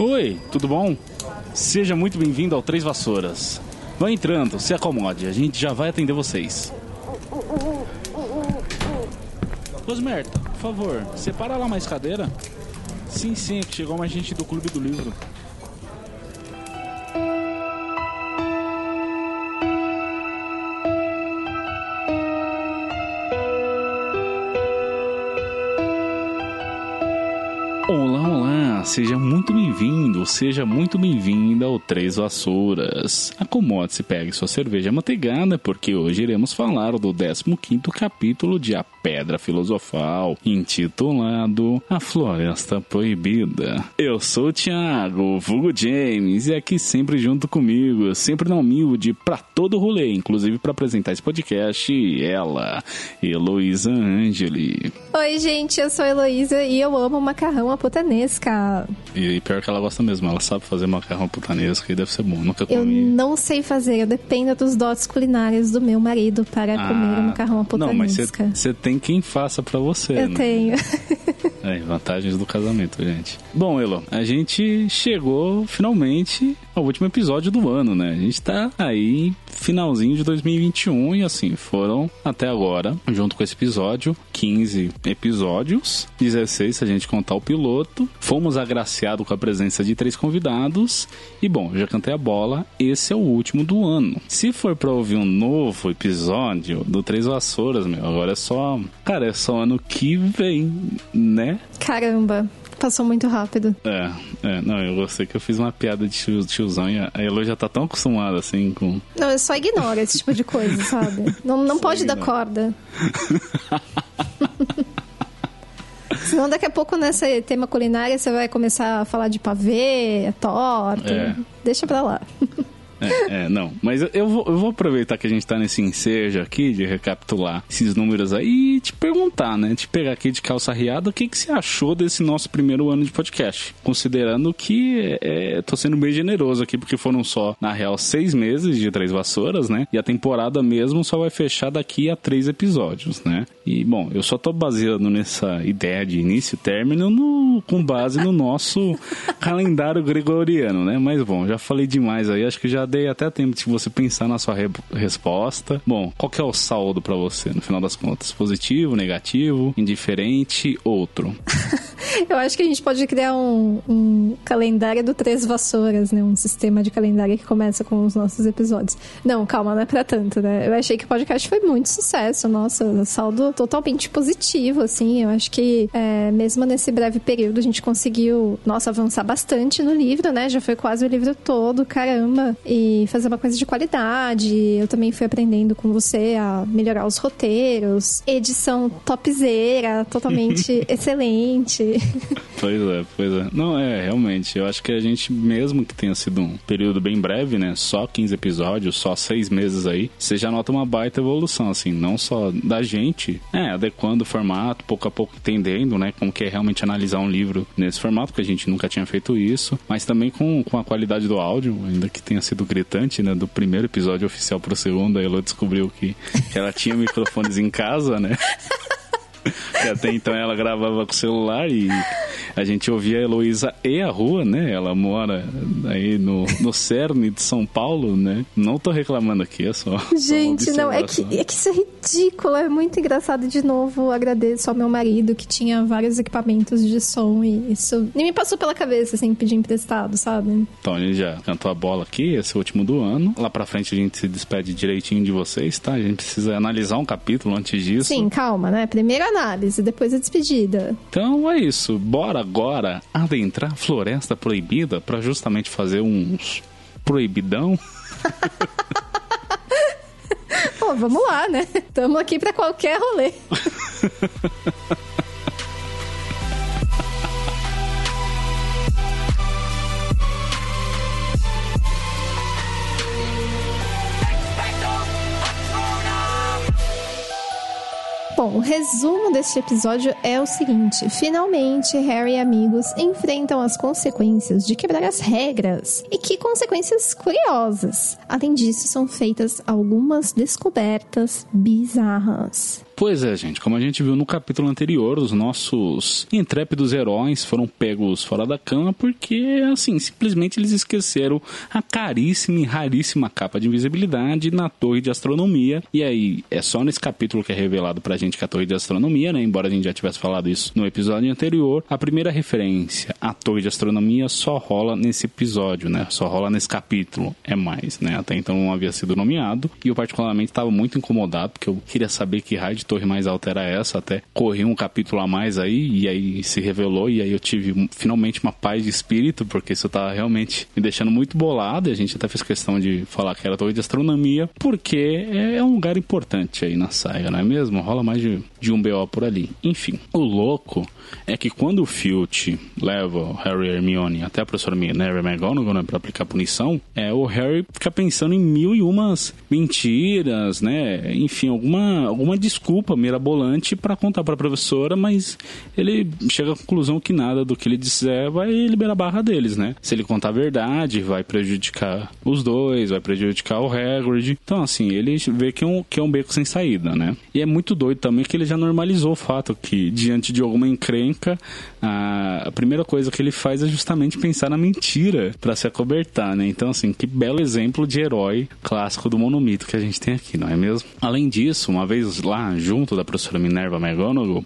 Oi, tudo bom? Seja muito bem-vindo ao Três Vassouras. Vá entrando, se acomode, a gente já vai atender vocês. Rosmerta, por favor, separa lá mais cadeira. Sim, sim, é que chegou mais gente do Clube do Livro. Olá, olá, seja muito bem-vindo, seja muito bem-vinda ao Três Vassouras. Acomode-se, pegue sua cerveja manteigada, porque hoje iremos falar do 15 capítulo de A Pedra Filosofal, intitulado A Floresta Proibida. Eu sou o Thiago, vulgo James, e aqui sempre junto comigo, sempre na humilde, pra todo rolê, inclusive para apresentar esse podcast, ela, Heloísa Angeli. Oi, gente, eu sou a Heloísa e eu amo macarrão à putanesca. E pior que ela gosta mesmo, ela sabe fazer macarrão putanesco e deve ser bom, nunca Eu comi. não sei fazer, eu dependo dos dotes culinários do meu marido para comer o macarrão Ah, Não, mas você tem quem faça pra você. Eu né? tenho. É, vantagens do casamento, gente. Bom, Elo, a gente chegou finalmente ao último episódio do ano, né? A gente tá aí finalzinho de 2021 e assim, foram até agora, junto com esse episódio, 15 episódios, 16 se a gente contar o piloto. Fomos agraciados com a presença de três convidados e bom, já cantei a bola, esse é o último do ano. Se for pra ouvir um novo episódio do Três Vassouras, meu, agora é só, cara, é só ano que vem, né? Caramba, passou muito rápido. É, é, não, eu gostei que eu fiz uma piada de tio- tiozão e a Elo já tá tão acostumada assim com. Não, eu só ignoro esse tipo de coisa, sabe? Não, não Só pode dar corda. Senão daqui a pouco nessa tema culinária você vai começar a falar de pavê, torta. É. Deixa pra lá. É, é, não. Mas eu- eu vou, eu vou aproveitar que a gente tá nesse ensejo aqui de recapitular esses números aí e te perguntar, né? Te pegar aqui de calça riada, o que, que você achou desse nosso primeiro ano de podcast? Considerando que é, tô sendo bem generoso aqui, porque foram só, na real, seis meses de Três Vassouras, né? E a temporada mesmo só vai fechar daqui a três episódios, né? E, bom, eu só tô baseando nessa ideia de início e término no- com base no nosso calendário gregoriano, né? Mas, bom, já falei demais aí, acho que já dei até tempo de você pensar na sua re- resposta. Bom, qual que é o saldo pra você, no final das contas? Positivo, negativo, indiferente, outro? Eu acho que a gente pode criar um, um calendário do Três Vassouras, né? Um sistema de calendário que começa com os nossos episódios. Não, calma, não é pra tanto, né? Eu achei que o podcast foi muito sucesso. Nossa, saldo totalmente positivo, assim. Eu acho que é, mesmo nesse breve período a gente conseguiu, nossa, avançar bastante no livro, né? Já foi quase o livro todo, caramba. E fazer uma coisa de qualidade. Eu também fui aprendendo com você a melhorar os roteiros. Edição topzera, totalmente excelente. Pois é, pois é. Não, é, realmente. Eu acho que a gente, mesmo que tenha sido um período bem breve, né? Só 15 episódios, só seis meses aí, você já nota uma baita evolução, assim, não só da gente, é, adequando o formato, pouco a pouco entendendo, né? Como que é realmente analisar um livro nesse formato, porque a gente nunca tinha feito isso, mas também com, com a qualidade do áudio, ainda que tenha sido gritante, né? Do primeiro episódio oficial pro segundo, a Elo descobriu que, que ela tinha microfones em casa, né? Que até então ela gravava com o celular e a gente ouvia a Heloísa e a rua, né? Ela mora aí no, no cerne de São Paulo, né? Não tô reclamando aqui, é só. só Gente, não, é que, é que isso é ridículo, é muito engraçado. De novo, agradeço ao meu marido que tinha vários equipamentos de som e isso nem me passou pela cabeça, assim, pedir emprestado, sabe? Então a gente já cantou a bola aqui, esse é o último do ano. Lá pra frente a gente se despede direitinho de vocês, tá? A gente precisa analisar um capítulo antes disso. Sim, calma, né? Primeiro a análise, depois a despedida. Então é isso. Bora agora adentrar a Floresta Proibida pra justamente fazer uns proibidão. Pô, vamos lá, né? Tamo aqui pra qualquer rolê. Bom, o resumo deste episódio é o seguinte: finalmente Harry e amigos enfrentam as consequências de quebrar as regras. E que consequências curiosas! Além disso, são feitas algumas descobertas bizarras. Pois é, gente. Como a gente viu no capítulo anterior, os nossos intrépidos heróis foram pegos fora da cama porque, assim, simplesmente eles esqueceram a caríssima e raríssima capa de invisibilidade na torre de astronomia. E aí, é só nesse capítulo que é revelado pra gente que a torre de astronomia, né? Embora a gente já tivesse falado isso no episódio anterior, a primeira referência à torre de astronomia só rola nesse episódio, né? Só rola nesse capítulo. É mais, né? Até então não havia sido nomeado. E eu, particularmente, estava muito incomodado porque eu queria saber que raio de torre mais alta era essa. Até corri um capítulo a mais aí e aí se revelou. E aí eu tive finalmente uma paz de espírito porque isso tava realmente me deixando muito bolado. E a gente até fez questão de falar que era torre de astronomia porque é um lugar importante aí na saga, não é mesmo? Rola mais de, de um BO por ali. Enfim, o louco é que quando o Filch leva o Harry e Hermione até a professora Minerva McGonagall né, para aplicar punição, é, o Harry fica pensando em mil e umas mentiras, né? Enfim, alguma, alguma desculpa mirabolante para contar para a professora, mas ele chega à conclusão que nada do que ele disser vai liberar a barra deles, né? Se ele contar a verdade, vai prejudicar os dois, vai prejudicar o Hagrid. Então, assim, ele vê que é um, que é um beco sem saída, né? E é muito doido também que ele já normalizou o fato que, diante de alguma encrenca, a, a primeira coisa que ele faz é justamente pensar na mentira para se acobertar, né? Então, assim, que belo exemplo de herói clássico do monomito que a gente tem aqui, não é mesmo? Além disso, uma vez lá junto da professora Minerva McGonagall,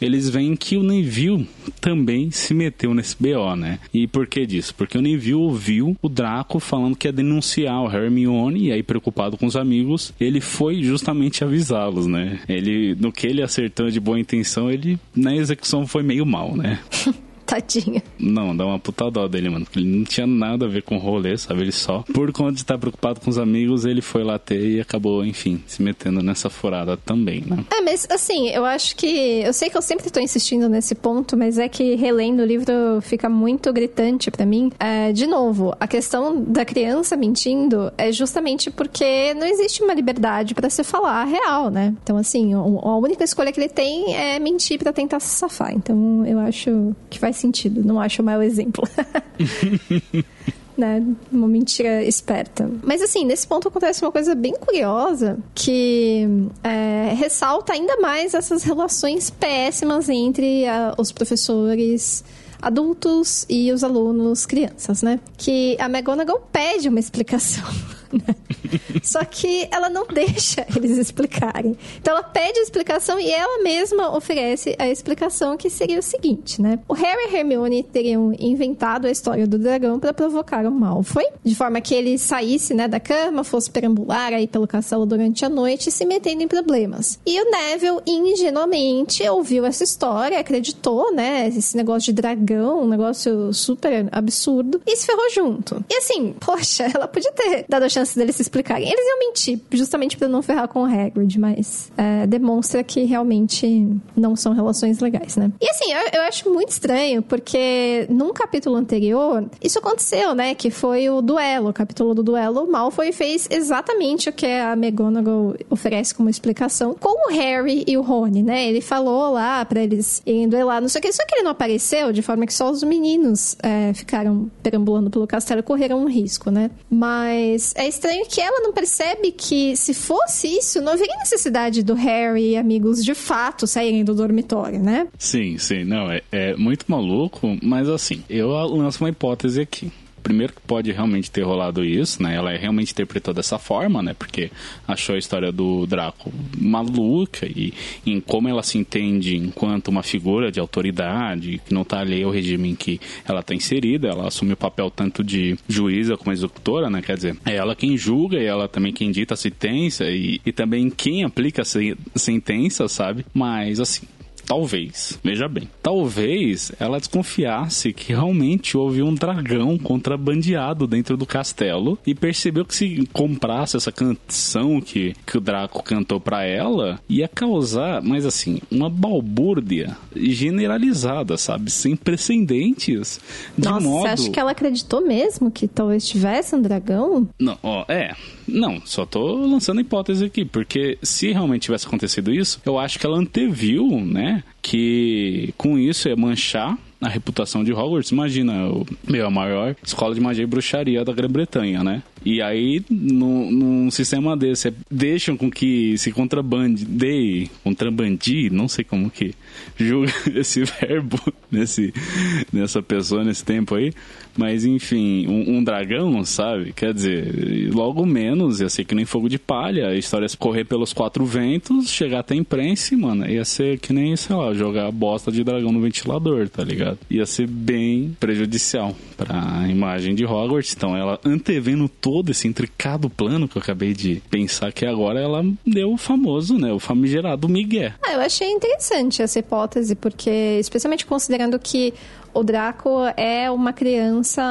eles veem que o Neville também se meteu nesse BO, né? E por que disso? Porque o Neville ouviu o Draco falando que ia denunciar o Hermione e aí preocupado com os amigos, ele foi justamente avisá-los, né? Ele, no que ele acertou de boa intenção, ele na execução foi meio mal, né? Tadinha. Não, dá uma puta dó dele, mano. Ele não tinha nada a ver com o rolê, sabe? Ele só, por conta de estar preocupado com os amigos, ele foi lá ter e acabou, enfim, se metendo nessa furada também, né? É, mas assim, eu acho que. Eu sei que eu sempre tô insistindo nesse ponto, mas é que relendo o livro fica muito gritante para mim. É, de novo, a questão da criança mentindo é justamente porque não existe uma liberdade para se falar a real, né? Então, assim, a única escolha que ele tem é mentir para tentar se safar. Então, eu acho que faz sentido. Não acho o maior exemplo. né? Uma mentira esperta. Mas assim, nesse ponto acontece uma coisa bem curiosa que é, ressalta ainda mais essas relações péssimas entre a, os professores adultos e os alunos crianças, né? Que a McGonagall pede uma explicação. Só que ela não deixa eles explicarem. Então ela pede a explicação e ela mesma oferece a explicação que seria o seguinte, né? O Harry e Hermione teriam inventado a história do dragão para provocar o Malfoy, de forma que ele saísse, né, da cama, fosse perambular aí pelo castelo durante a noite, se metendo em problemas. E o Neville ingenuamente ouviu essa história, acreditou, né, esse negócio de dragão, um negócio super absurdo, e se ferrou junto. E assim, poxa, ela podia ter dado a chance chance deles se explicarem. Eles iam mentir, justamente para não ferrar com o Hagrid, mas é, demonstra que realmente não são relações legais, né? E assim, eu, eu, acho muito estranho, porque num capítulo anterior, isso aconteceu, né? Que foi o duelo, o capítulo do duelo. O Malfoy fez exatamente o que a McGonagall oferece como explicação com o Harry e o Rony, né? Ele falou lá para eles irem duelar, não sei o que, só que ele não apareceu, de forma que só os meninos é, ficaram perambulando pelo castelo e correram um risco, né? Mas é estranho que ela não percebe que se fosse isso, não haveria necessidade do Harry e amigos de fato saírem do dormitório, né? Sim, sim, não, é, é muito maluco, mas assim, eu lanço uma hipótese aqui primeiro que pode realmente ter rolado isso, né? Ela realmente interpretou dessa forma, né? Porque achou a história do Draco maluca e em como ela se entende enquanto uma figura de autoridade que não está alheia ao regime em que ela está inserida. Ela assume o papel tanto de juíza como executora, né? Quer dizer, é ela quem julga e ela também quem dita a sentença e, e também quem aplica a sentença, sabe? Mas, assim, Talvez, veja bem, talvez ela desconfiasse que realmente houve um dragão contrabandeado dentro do castelo e percebeu que se comprasse essa canção que, que o Draco cantou para ela, ia causar, mas assim, uma balbúrdia generalizada, sabe? Sem precedentes. De Nossa, modo... você acha que ela acreditou mesmo que talvez tivesse um dragão? Não, ó, é. Não, só tô lançando hipótese aqui, porque se realmente tivesse acontecido isso, eu acho que ela anteviu, né, que com isso ia manchar a reputação de Hogwarts. Imagina, o, meu, a maior escola de magia e bruxaria da Grã-Bretanha, né? E aí, no, num sistema desse, deixam com que se contrabandeie, contrabandir, não sei como que julga esse verbo nesse, nessa pessoa nesse tempo aí. Mas enfim, um, um, dragão, sabe? Quer dizer, logo menos ia ser que nem fogo de palha. A história ia correr pelos quatro ventos, chegar até a imprensa, mano. Ia ser que nem, sei lá, jogar bosta de dragão no ventilador, tá ligado? Ia ser bem prejudicial pra imagem de Hogwarts. Então ela antevendo todo esse intricado plano que eu acabei de pensar que agora ela deu o famoso, né? O famigerado Miguel. Ah, eu achei interessante essa hipótese, porque, especialmente considerando que o Draco é uma criança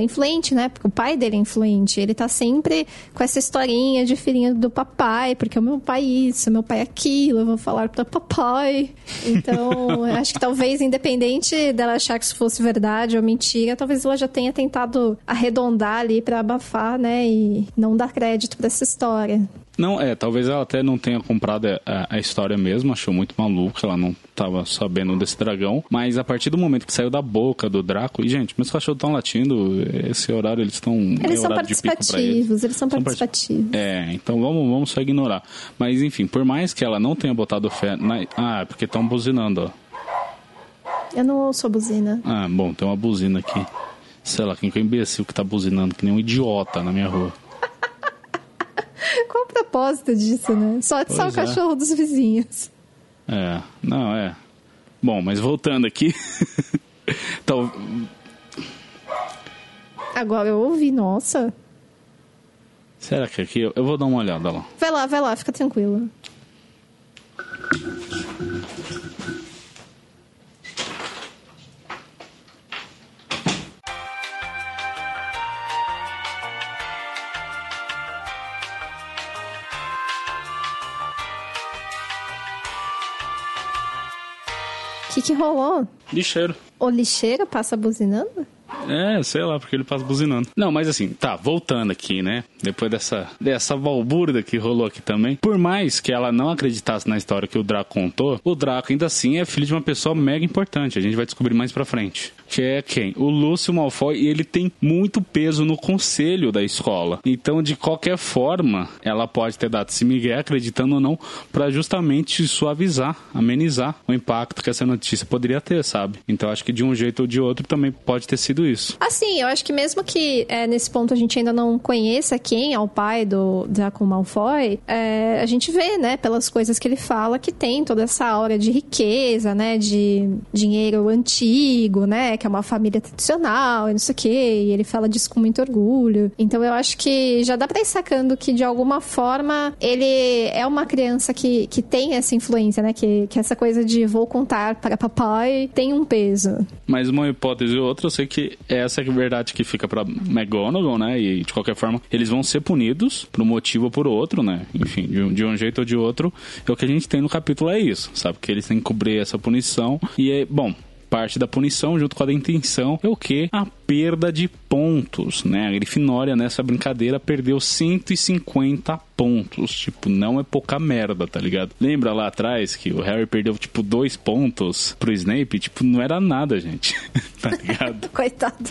influente, né? Porque o pai dele é influente. Ele tá sempre com essa historinha de filhinho do papai, porque o meu pai isso, o meu pai aquilo, eu vou falar pro papai. Então, acho que talvez, independente dela achar que isso fosse verdade ou mentira, talvez ela já tenha tentado arredondar ali para abafar, né? E não dar crédito para essa história. Não, é, talvez ela até não tenha comprado a, a, história mesmo, achou muito maluco, ela não tava sabendo desse dragão, mas a partir do momento que saiu da boca do Draco, e gente, meus cachorros estão latindo, esse horário eles estão... Eles é são participativos, eles. eles. são participativos. É, então vamos, vamos só ignorar. Mas enfim, por mais que ela não tenha botado fé na... Ah, é porque estão buzinando, ó. Eu não ouço a buzina. Ah, bom, tem uma buzina aqui. Sei lá, quem que é imbecil que tá buzinando, que nem um idiota na minha rua. Propósito disso, né? Só de só o é. cachorro dos vizinhos. É, não, é. Bom, mas voltando aqui. então... Agora eu ouvi, nossa. Será que aqui. Eu vou dar uma olhada lá. Vai lá, vai lá, fica tranquilo. Que, que rolou? Lixeiro. O lixeiro passa buzinando? É, sei lá, porque ele passa buzinando. Não, mas assim, tá, voltando aqui, né? Depois dessa, dessa balbúrdia que rolou aqui também. Por mais que ela não acreditasse na história que o Draco contou, o Draco ainda assim é filho de uma pessoa mega importante. A gente vai descobrir mais pra frente que é quem? O Lúcio Malfoy, e ele tem muito peso no conselho da escola. Então, de qualquer forma, ela pode ter dado esse Miguel, acreditando ou não, para justamente suavizar, amenizar o impacto que essa notícia poderia ter, sabe? Então, acho que de um jeito ou de outro também pode ter sido isso. Assim, eu acho que mesmo que é, nesse ponto a gente ainda não conheça quem é o pai do Draco Malfoy, é, a gente vê, né, pelas coisas que ele fala, que tem toda essa aura de riqueza, né, de dinheiro antigo, né, que é uma família tradicional e não sei o quê, e ele fala disso com muito orgulho. Então eu acho que já dá pra ir sacando que de alguma forma ele é uma criança que, que tem essa influência, né? Que, que essa coisa de vou contar para papai tem um peso. Mas uma hipótese ou outra, eu sei que essa é a verdade que fica pra McGonagall, né? E de qualquer forma, eles vão ser punidos por um motivo ou por outro, né? Enfim, de, de um jeito ou de outro. É o que a gente tem no capítulo é isso, sabe? Que eles têm que cobrir essa punição. E é, bom, parte da punição, junto com a da intenção, é o que? A perda de pontos, né? A Grifinória nessa brincadeira perdeu 150 pontos. Tipo, não é pouca merda, tá ligado? Lembra lá atrás que o Harry perdeu, tipo, dois pontos pro Snape? Tipo, não era nada, gente. tá ligado? Coitado.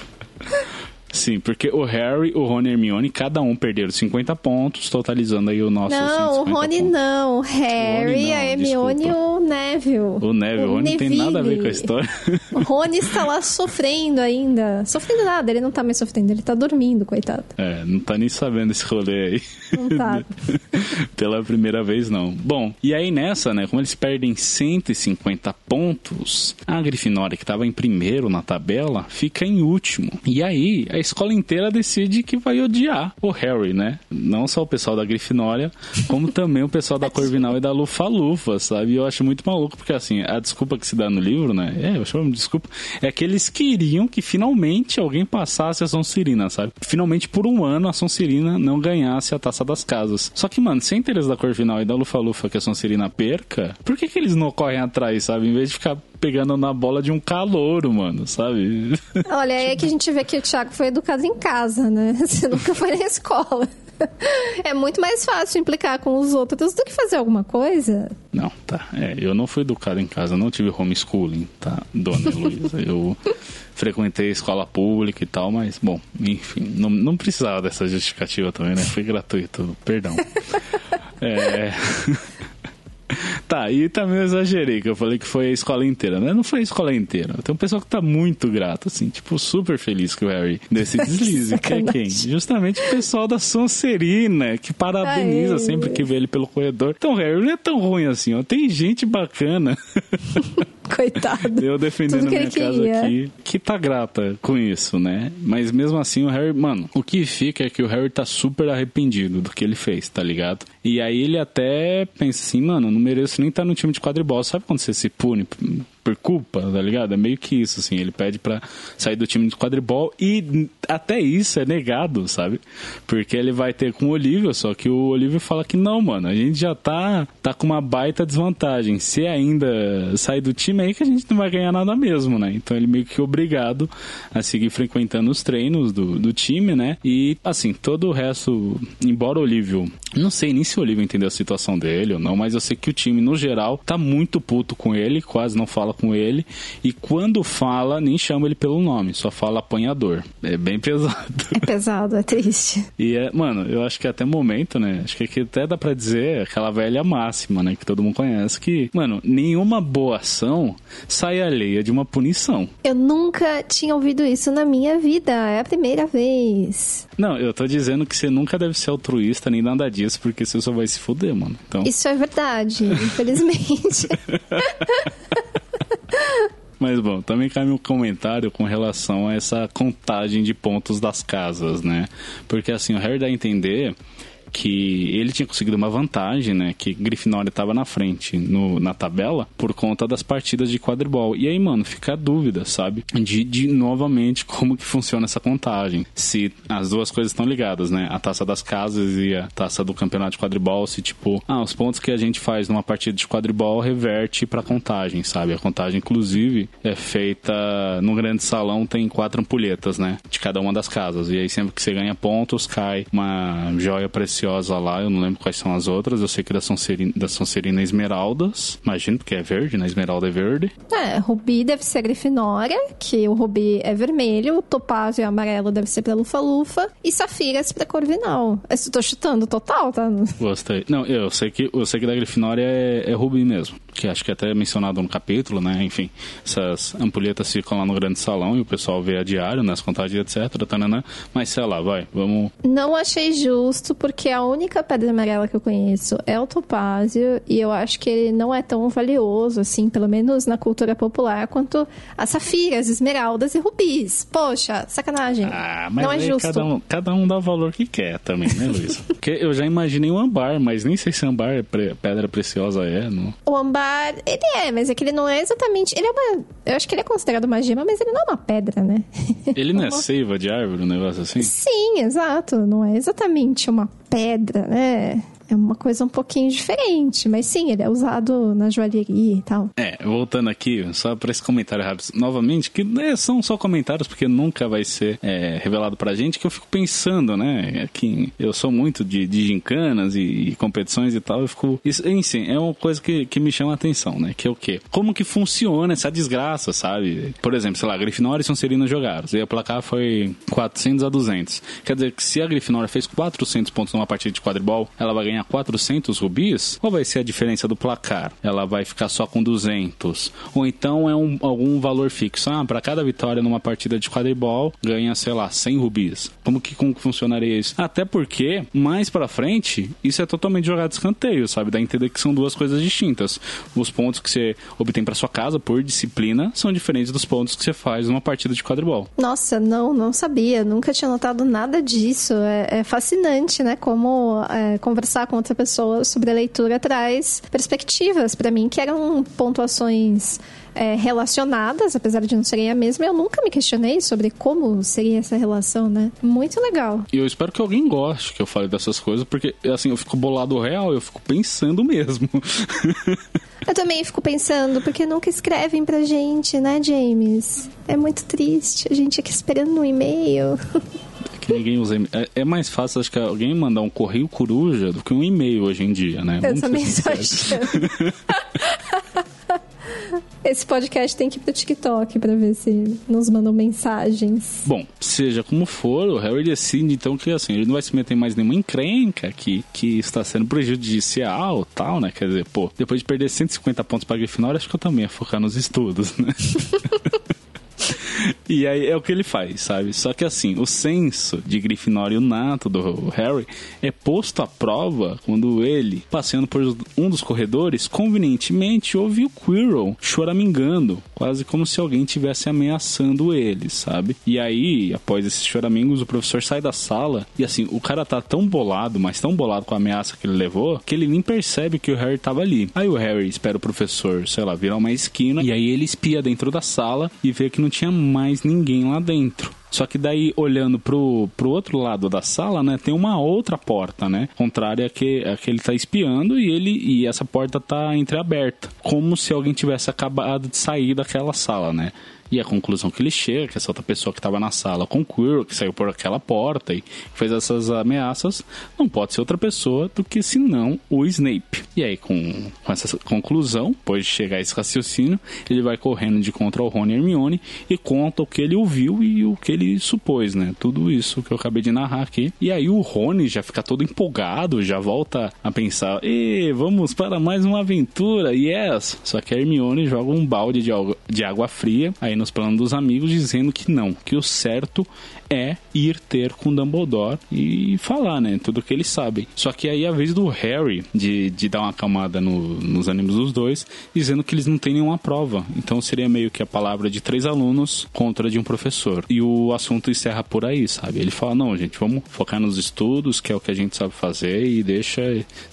Sim, porque o Harry, o Rony e a Hermione, cada um perderam 50 pontos, totalizando aí o nosso Não, o Rony pontos. não. O Harry, Rony não, a Hermione e o Neville. O Neville, o, o Rony não tem nada a ver com a história. O Rony está lá sofrendo ainda. Sofrendo nada, ele não tá mais sofrendo, ele tá dormindo, coitado. É, não tá nem sabendo esse rolê aí. Não tá. Pela primeira vez, não. Bom, e aí nessa, né, como eles perdem 150 pontos, a Grifinória, que tava em primeiro na tabela, fica em último. E aí, a escola inteira decide que vai odiar o Harry, né? Não só o pessoal da Grifinória, como também o pessoal da Corvinal e da Lufa-Lufa, sabe? E eu acho muito maluco, porque assim, a desculpa que se dá no livro, né? É, eu chamo de desculpa, é que eles queriam que finalmente alguém passasse a Sonserina, sabe? Finalmente, por um ano, a Sonserina não ganhasse a taça das casas. Só que, mano, sem interesse da Corvinal e da Lufa-Lufa que a Sonserina perca, por que, que eles não correm atrás, sabe? Em vez de ficar pegando na bola de um calouro, mano, sabe? Olha, é que a gente vê que o Thiago foi educado em casa, né? Você nunca foi na escola. É muito mais fácil implicar com os outros do que fazer alguma coisa. Não, tá. É, eu não fui educado em casa, não tive homeschooling, tá, dona Heloísa? Eu frequentei escola pública e tal, mas, bom, enfim, não, não precisava dessa justificativa também, né? Foi gratuito, perdão. é. Tá, e também eu exagerei, que eu falei que foi a escola inteira, né? Não foi a escola inteira. Tem um pessoal que tá muito grato, assim, tipo, super feliz com o Harry desse deslize. que é quem? Justamente o pessoal da Sonserina, que parabeniza Aê. sempre que vê ele pelo corredor. Então, Harry não é tão ruim assim, ó. Tem gente bacana. Coitado. Eu defendendo minha casa aqui, que tá grata com isso, né? Mas mesmo assim, o Harry, mano, o que fica é que o Harry tá super arrependido do que ele fez, tá ligado? E aí ele até pensa assim, mano, não mereço nem estar tá no time de quadribol. Sabe quando você se pune por culpa, tá ligado? É meio que isso, assim. Ele pede para sair do time de quadribol e até isso é negado, sabe? Porque ele vai ter com o Olívio, só que o Olívio fala que não, mano, a gente já tá, tá com uma baita desvantagem. Se ainda sair do time aí que a gente não vai ganhar nada mesmo, né? Então ele meio que obrigado a seguir frequentando os treinos do, do time, né? E assim, todo o resto, embora o Olívio, não sei nem se o Olívio entendeu a situação dele ou não, mas eu sei que o time no geral tá muito puto com ele, quase não fala com ele. E quando fala, nem chama ele pelo nome, só fala apanhador. É bem pesado. É pesado, é triste. E é, mano, eu acho que até momento, né? Acho que aqui até dá pra dizer aquela velha máxima, né? Que todo mundo conhece, que, mano, nenhuma boa ação sai alheia de uma punição. Eu nunca tinha ouvido isso na minha vida. É a primeira vez. Não, eu tô dizendo que você nunca deve ser altruísta nem nada disso, porque você só vai se fuder, mano. Então... Isso é verdade, infelizmente. Mas bom, também cai meu comentário com relação a essa contagem de pontos das casas, né? Porque assim, o Harry dá a entender que ele tinha conseguido uma vantagem, né? Que Grifinória estava na frente no, na tabela por conta das partidas de quadribol. E aí, mano, fica a dúvida, sabe? De, de novamente como que funciona essa contagem. Se as duas coisas estão ligadas, né? A taça das casas e a taça do campeonato de quadribol, se tipo, ah, os pontos que a gente faz numa partida de quadribol reverte pra contagem, sabe? A contagem, inclusive, é feita no grande salão, tem quatro ampulhetas, né? De cada uma das casas. E aí, sempre que você ganha pontos, cai uma joia preciosa preciosa lá, eu não lembro quais são as outras. Eu sei que da Sonserina, da Sonserina Esmeraldas. Imagino porque é verde, né? Esmeralda é verde. É, Rubi deve ser Grifinória, que o Rubi é vermelho, o Topázio e amarelo deve ser pra Lufa-Lufa, e Safiras pra Corvinal. Eu tô chutando total, tá? Gostei. Não, eu sei que, eu sei que da Grifinória é, é Rubi mesmo que acho que até é mencionado no capítulo, né? Enfim, essas ampulhetas ficam lá no grande salão e o pessoal vê a diário, nas né? contagens, etc. Tanana, mas sei lá, vai, vamos. Não achei justo, porque a única pedra amarela que eu conheço é o topázio, e eu acho que ele não é tão valioso, assim, pelo menos na cultura popular, quanto as safiras, esmeraldas e rubis. Poxa, sacanagem. Ah, mas não é justo. Cada um, cada um dá o valor que quer também, né, Luiz? porque eu já imaginei um ambar, mas nem sei se ambar é pre pedra preciosa é, não. O ambar ele é, mas é que ele não é exatamente. Ele é uma. Eu acho que ele é considerado uma gema, mas ele não é uma pedra, né? Ele não é seiva de árvore, um negócio assim? Sim, exato. Não é exatamente uma pedra, né? É uma coisa um pouquinho diferente, mas sim, ele é usado na joalheria e tal. É, voltando aqui, só para esse comentário rápido, novamente, que né, são só comentários, porque nunca vai ser é, revelado pra gente, que eu fico pensando, né, que eu sou muito de, de gincanas e, e, competições e tal, eu fico... Isso, enfim, é uma coisa que, que me chama a atenção, né, que é o quê? Como que funciona essa desgraça, sabe? Por exemplo, sei lá, Grifinória e Sonserina jogaram, e o placar foi 400 a 200. Quer dizer que se a Grifinória fez 400 pontos numa partida de quadribol, ela vai ganhar ganhar 400 rubis, qual vai ser a diferença do placar? Ela vai ficar só com 200. Ou então é um, algum valor fixo. Ah, para cada vitória numa partida de quadribol, ganha, sei lá, 100 rubis. Como que, como funcionaria isso? Até porque, mais para frente, isso é totalmente jogado de escanteio, sabe? Dá a entender que são duas coisas distintas. Os pontos que você obtém para sua casa por disciplina são diferentes dos pontos que você faz numa partida de quadribol. Nossa, não, não sabia. Nunca tinha notado nada disso. É, é fascinante, né? Como é, conversar com outra pessoa sobre a leitura traz perspectivas para mim que eram pontuações é, relacionadas, apesar de não serem a mesma, eu nunca me questionei sobre como seria essa relação, né? Muito legal. E eu espero que alguém goste que eu fale dessas coisas, porque assim, eu fico bolado real, eu fico pensando mesmo. eu também fico pensando, porque nunca escrevem pra gente, né, James? É muito triste, a gente aqui esperando um e-mail. que ninguém usa é, é, mais fácil, acho que alguém mandar um correio coruja do que um e-mail hoje em dia, né? Eu Vamos também estou achando. Esse podcast tem que ir pro TikTok pra ver se nos mandam mensagens. Bom, seja como for, o Harry decide então que assim, ele não vai se meter mais nenhuma encrenca que, que está sendo prejudicial tal, né? Quer dizer, pô, depois de perder 150 pontos pra Grifinória, acho que eu também ia focar nos estudos, né? E aí é o que ele faz, sabe? Só que assim, o senso de Grifinório nato do Harry é posto à prova quando ele, passeando por um dos corredores, convenientemente ouve o Quirrell choramingando, quase como se alguém tivesse ameaçando ele, sabe? E aí, após esses choramingos, o professor sai da sala e assim, o cara tá tão bolado, mas tão bolado com a ameaça que ele levou, que ele nem percebe que o Harry tava ali. Aí o Harry espera o professor, sei lá, virar uma esquina e aí ele espia dentro da sala e vê que não tinha mais ninguém lá dentro. Só que daí, olhando pro, pro outro lado da sala, né, tem uma outra porta, né? Contrária a que, a que ele tá espiando e ele e essa porta tá entreaberta. Como se alguém tivesse acabado de sair daquela sala, né? E a conclusão que ele chega, que essa outra pessoa que estava na sala com o Quirrell, que saiu por aquela porta e fez essas ameaças, não pode ser outra pessoa do que senão o Snape. E aí, com, com essa conclusão, depois de chegar a esse raciocínio, ele vai correndo de contra o Rony e Hermione e conta o que ele ouviu e o que ele supôs, né? Tudo isso que eu acabei de narrar aqui. E aí o Rony já fica todo empolgado, já volta a pensar, e vamos para mais uma aventura, yes! Só que a Hermione joga um balde de água, de água fria aí nos planos dos amigos, dizendo que não, que o certo é ir ter com Dumbledore e falar, né? Tudo que eles sabem. Só que aí é a vez do Harry de, de dar uma acalmada no, nos ânimos dos dois, dizendo que eles não têm nenhuma prova. Então seria meio que a palavra de três alunos contra de um professor. E o assunto encerra por aí, sabe? Ele fala: não, gente, vamos focar nos estudos, que é o que a gente sabe fazer, e deixa,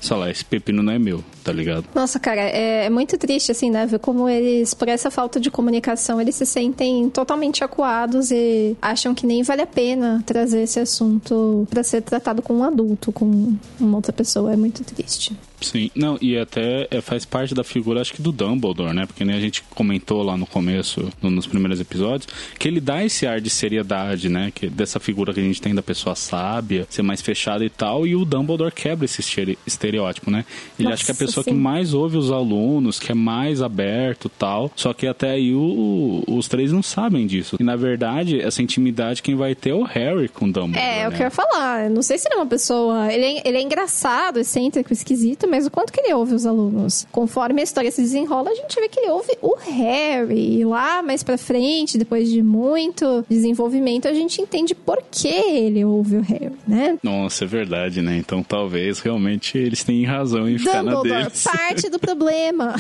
sei lá, esse pepino não é meu, tá ligado? Nossa, cara, é, é muito triste, assim, né? Ver como eles, por essa falta de comunicação, eles se sentem totalmente acuados e acham que nem vale a pena trazer esse assunto para ser tratado com um adulto, com uma outra pessoa. É muito triste. Sim, não, e até é, faz parte da figura, acho que do Dumbledore, né? Porque nem a gente comentou lá no começo, no, nos primeiros episódios, que ele dá esse ar de seriedade, né? Que, dessa figura que a gente tem da pessoa sábia, ser mais fechada e tal, e o Dumbledore quebra esse estereótipo, né? Ele Nossa, acha que é a pessoa sim. que mais ouve os alunos, que é mais aberto tal, só que até aí o, os três não sabem disso. E na verdade, essa intimidade quem vai ter é o Harry com o Dumbledore. É, é que eu ia falar. Não sei se ele é uma pessoa. Ele é, ele é engraçado, excêntrico, esquisito, mas o quanto que ele ouve os alunos. Conforme a história se desenrola, a gente vê que ele ouve o Harry. E lá mais pra frente, depois de muito desenvolvimento, a gente entende por que ele ouve o Harry, né? Nossa, é verdade, né? Então talvez realmente eles tenham razão em ficar Dumbledore, na deles. parte do problema.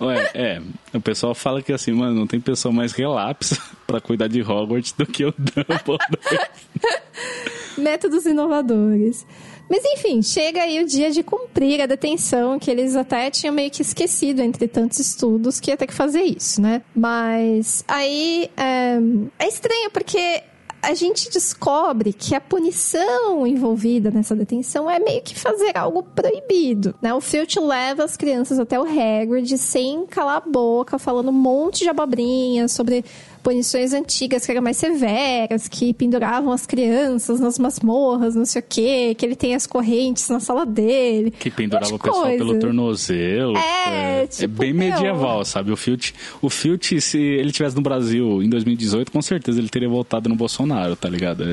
Ué, é, o pessoal fala que assim, mano, não tem pessoa mais relapsa para cuidar de Hogwarts do que o Dumbledore. Métodos inovadores. Mas enfim, chega aí o dia de cumprir a detenção, que eles até tinham meio que esquecido, entre tantos estudos, que ia ter que fazer isso, né? Mas aí é, é estranho, porque a gente descobre que a punição envolvida nessa detenção é meio que fazer algo proibido, né? O Filch leva as crianças até o Hagrid sem calar a boca, falando um monte de abobrinhas sobre punições antigas que eram mais severas, que penduravam as crianças nas masmorras, não sei o quê, que ele tem as correntes na sala dele. Que pendurava um o pessoal coisa. pelo tornozelo. É, é, tipo, é bem medieval, meu... sabe? O Filch, o Filch, se ele tivesse no Brasil em 2018, com certeza ele teria voltado no Bolsonaro, tá ligado?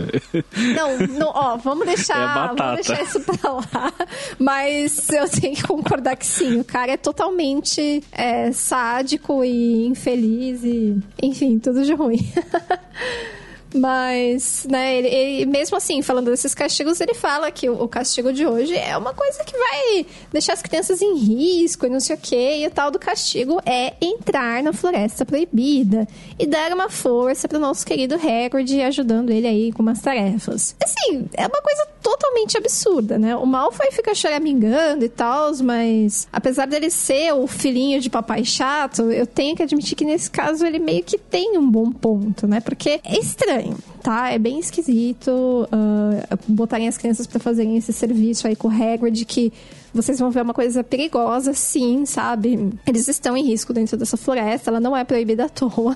Não, não ó, vamos deixar, é vamos deixar isso pra lá. Mas eu tenho que concordar que sim, o cara é totalmente é, sádico e infeliz e, enfim, tudo tudo de ruim. Mas, né, ele, ele, mesmo assim, falando desses castigos, ele fala que o, o, castigo de hoje é uma coisa que vai deixar as crianças em risco e não sei o quê. E o tal do castigo é entrar na floresta proibida e dar uma força para o nosso querido Hagrid, ajudando ele aí com umas tarefas. Assim, é uma coisa totalmente absurda, né? O Malfoy fica choramingando e tal, mas apesar dele ser o filhinho de papai chato, eu tenho que admitir que nesse caso ele meio que tem um bom ponto, né? Porque é estranho estranho, tá? É bem esquisito uh, botarem as crianças para fazerem esse serviço aí com o Hagrid que vocês vão ver uma coisa perigosa, sim, sabe? Eles estão em risco dentro dessa floresta, ela não é proibida à toa.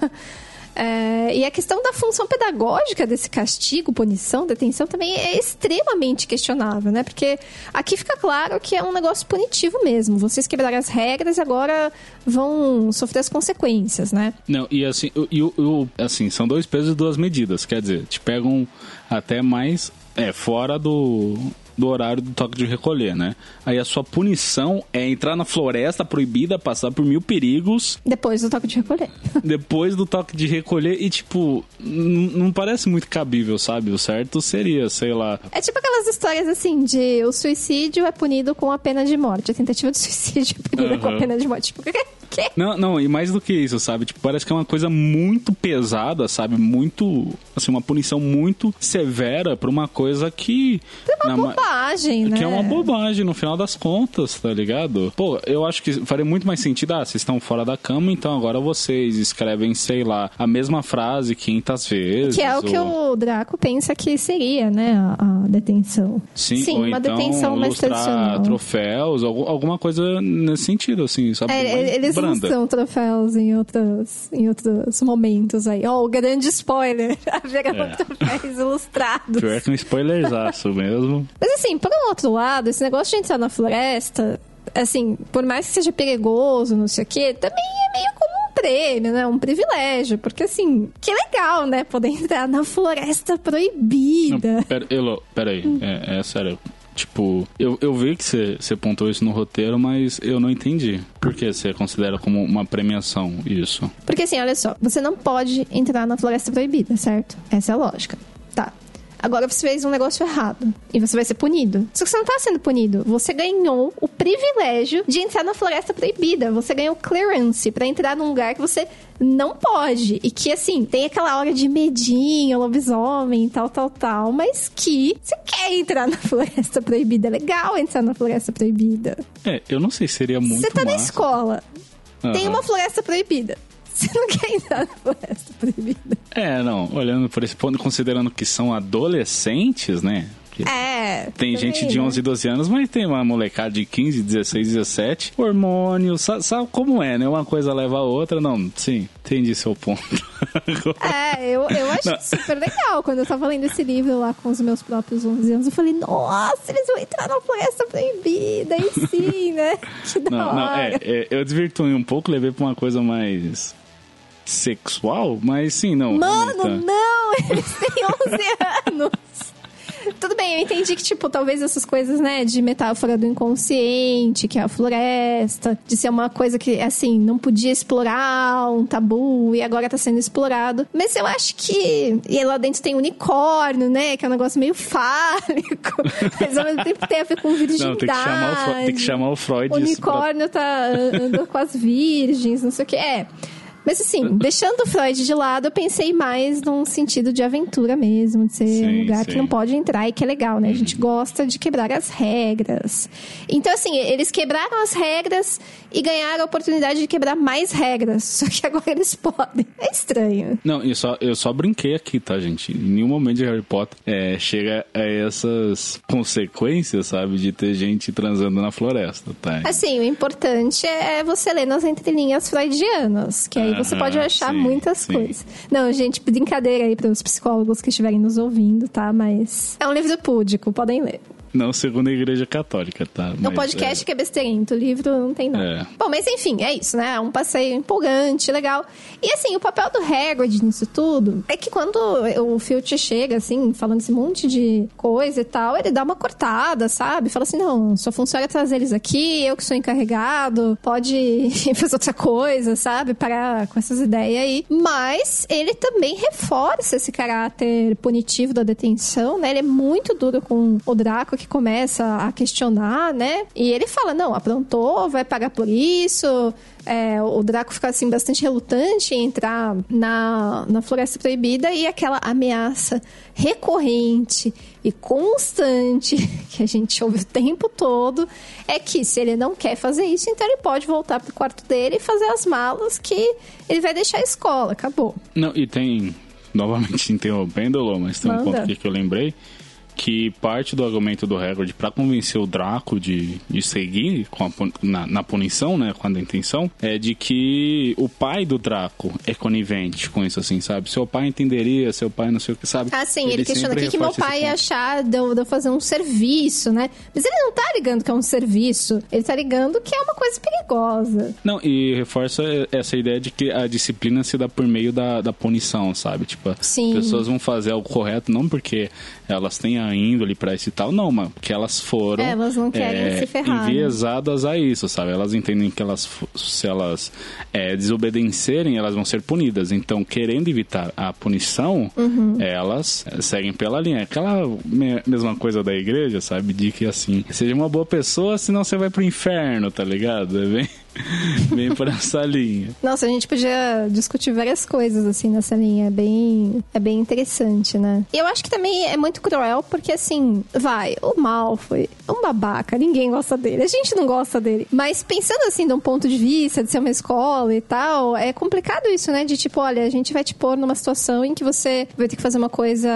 É, e a questão da função pedagógica desse castigo, punição, detenção também é extremamente questionável, né? Porque aqui fica claro que é um negócio punitivo mesmo. Vocês quebraram as regras e agora vão sofrer as consequências, né? Não, e assim, e, e, assim são dois pesos e duas medidas. Quer dizer, te pegam até mais é, fora do, do horário do toque de recolher, né? Aí a sua punição é entrar na floresta proibida, passar por mil perigos. Depois do toque de recolher. depois do toque de recolher e, tipo, não parece muito cabível, sabe? O certo seria, sei lá. É tipo aquelas histórias assim de o suicídio é punido com a pena de morte, a tentativa de suicídio é punida uhum. com a pena de morte. Tipo, quê? Não, não, e mais do que isso, sabe? Tipo, parece que é uma coisa muito pesada, sabe? Muito, assim, uma punição muito severa pra uma coisa que... É uma bobagem, né? Que é uma bobagem, no final das contas, tá ligado? Pô, eu acho que faria muito mais sentido, ah, vocês estão fora da cama, então agora vocês escrevem, sei lá, a mesma frase 500 vezes. Que é o ou... que o Draco pensa que seria, né, a, a detenção. Sim, Sim uma então, detenção mais tradicional. troféus, alguma coisa nesse sentido, assim, sabe? É, eles branda. São troféus em outros, em outros momentos aí. Ó, oh, o grande spoiler. Haverão é. troféus ilustrados. Pior que um spoilerzaço mesmo. Mas assim, por um outro lado, esse negócio de entrar na floresta, assim, por mais que seja perigoso, não sei o quê, também é meio como um prêmio, né? Um privilégio. Porque, assim, que legal, né? Poder entrar na floresta proibida. Não, pera, Elo, peraí. Hum. É, é sério. Tipo, eu, eu vi que você pontou isso no roteiro, mas eu não entendi. Por que você considera como uma premiação isso? Porque assim, olha só, você não pode entrar na floresta proibida, certo? Essa é a lógica. Tá. Agora você fez um negócio errado e você vai ser punido. Só que você não tá sendo punido. Você ganhou o privilégio de entrar na floresta proibida. Você ganhou clearance para entrar num lugar que você não pode. E que, assim, tem aquela hora de medinho, lobisomem, tal, tal, tal. Mas que você quer entrar na floresta proibida. É legal entrar na floresta proibida. É, eu não sei, seria muito Você tá massa. na escola. Uhum. Tem uma floresta proibida. Você não quer entrar na floresta proibida. É, não. Olhando por esse ponto, considerando que são adolescentes, né? é. Tem também, gente de 11, 12 anos, mas tem uma molecada de 15, 16, 17. Hormônio, sabe, sabe como é, né? Uma coisa leva a outra. Não, sim, entendi seu ponto. é, eu, eu acho super legal. Quando eu tava lendo esse livro lá com os meus próprios 11 anos, eu falei, nossa, eles vão entrar na floresta proibida, e sim, né? Que da não, hora. Não, é, é, eu desvirtuei um pouco, levei pra uma coisa mais sexual, mas sim, não. Mano, não! Eles têm 11 anos! Tudo bem, eu entendi que, tipo, talvez essas coisas, né, de metáfora do inconsciente, que é a floresta, de ser uma coisa que, assim, não podia explorar, um tabu, e agora tá sendo explorado. Mas eu acho que. E lá dentro tem unicórnio, né, que é um negócio meio fálico, mas ao mesmo tempo tem a ver com virgindade. Não, tem que chamar o, Freud, tem que chamar o Freud. O unicórnio pra... tá andando com as virgens, não sei o que. É. Mas assim, deixando o Freud de lado, eu pensei mais num sentido de aventura mesmo, de ser sim, um lugar sim. que não pode entrar e que é legal, né? A gente uhum. gosta de quebrar as regras. Então, assim, eles quebraram as regras e ganharam a oportunidade de quebrar mais regras. Só que agora eles podem. É estranho. Não, eu só, eu só brinquei aqui, tá, gente? Em nenhum momento de Harry Potter é, chega a essas consequências, sabe? De ter gente transando na floresta, tá? Assim, o importante é você ler nas entrelinhas freudianas, que aí você pode achar sim, muitas sim. coisas. Não, gente, brincadeira aí para os psicólogos que estiverem nos ouvindo, tá? Mas é um livro púdico, podem ler. Não segundo a Igreja Católica, tá? No podcast é... que é besteirinho, o livro não tem nada. É. Bom, mas enfim, é isso, né? É um passeio empolgante, legal. E assim, o papel do Hagrid nisso tudo é que quando o Filch chega, assim, falando esse monte de coisa e tal, ele dá uma cortada, sabe? Fala assim, não, sua função é trazer eles aqui, eu que sou encarregado, pode fazer outra coisa, sabe? Parar com essas ideias aí. Mas ele também reforça esse caráter punitivo da detenção, né? Ele é muito duro com o Draco, que começa a questionar, né? E ele fala: não, aprontou, vai pagar por isso. É, o Draco fica assim bastante relutante em entrar na, na Floresta Proibida e aquela ameaça recorrente e constante que a gente ouve o tempo todo é que se ele não quer fazer isso, então ele pode voltar pro quarto dele e fazer as malas que ele vai deixar a escola, acabou. Não, e tem novamente interrompendo, mas tem Manda. um ponto aqui que eu lembrei que parte do argumento do Hagrid para convencer o Draco de, de seguir com a, na, na, punição, né, com a intenção, é de que o pai do Draco é conivente com isso, assim, sabe? Seu pai entenderia, seu pai não sei o que, sabe? Ah, sim, ele, ele questiona o que, que meu pai ia achar de eu, de eu fazer um serviço, né? Mas ele não tá ligando que é um serviço, ele tá ligando que é uma coisa perigosa. Não, e reforça essa ideia de que a disciplina se dá por meio da, da punição, sabe? Tipo, Sim. pessoas vão fazer algo correto não porque elas têm a índole para esse tal, não, mas porque elas foram é, elas não querem é, se ferrar, né? enviesadas né? a isso, sabe? Elas entendem que elas, se elas é, desobedecerem, elas vão ser punidas. Então, querendo evitar a punição, uhum. elas seguem pela linha. Aquela mesma coisa da igreja, sabe? De que assim, seja uma boa pessoa, senão você vai pro inferno, tá ligado? É bem. bem por essa linha. Nossa, a gente podia discutir várias coisas assim nessa linha. É bem, é bem interessante, né? E eu acho que também é muito cruel porque assim, vai, o mal foi um babaca, ninguém gosta dele. A gente não gosta dele. Mas pensando assim de um ponto de vista de ser uma escola e tal, é complicado isso, né? De tipo, olha, a gente vai te pôr numa situação em que você vai ter que fazer uma coisa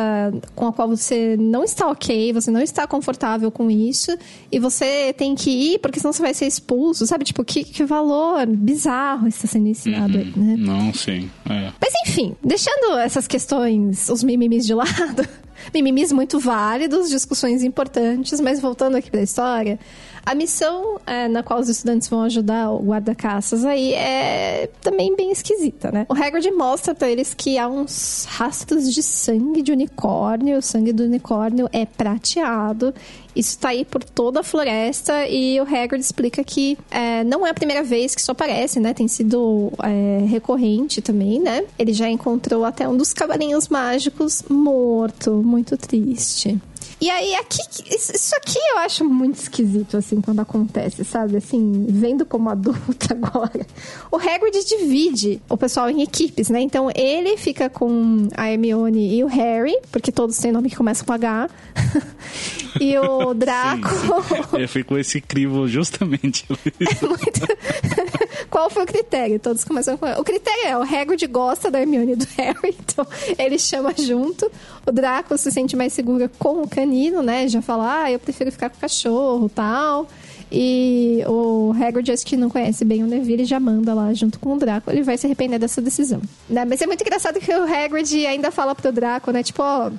com a qual você não está ok, você não está confortável com isso, e você tem que ir porque senão você vai ser expulso, sabe? Tipo, que, que valor bizarro está sendo ensinado uhum. aí, né? Não, sim. É. Mas enfim, deixando essas questões, os mimimis de lado, mimimis muito válidos, discussões importantes, mas voltando aqui para a história, a missão é, na qual os estudantes vão ajudar o guarda-caças aí é também bem esquisita, né? O Hagrid mostra para eles que há uns rastros de sangue de unicórnio, o sangue do unicórnio é prateado isso está aí por toda a floresta e o Hagrid explica que é, não é a primeira vez que isso aparece, né? Tem sido é, recorrente também, né? Ele já encontrou até um dos cavalinhos mágicos morto, muito triste. E aí, aqui, isso aqui eu acho muito esquisito, assim, quando acontece, sabe? Assim, vendo como adulta agora. O Hagrid divide o pessoal em equipes, né? Então, ele fica com a Hermione e o Harry, porque todos têm nome que começa com H. e o Draco... Sim. Eu fico com esse crivo justamente. é muito... Qual foi o critério? Todos começam com... O critério é, o Hagrid gosta da Hermione e do Harry, então ele chama junto. O Draco se sente mais seguro com o canino, né? Já fala, ah, eu prefiro ficar com o cachorro tal. E o Hagrid, acho que não conhece bem o Neville, já manda lá junto com o Draco. Ele vai se arrepender dessa decisão. Né? Mas é muito engraçado que o Hagrid ainda fala pro Draco, né? Tipo, ó...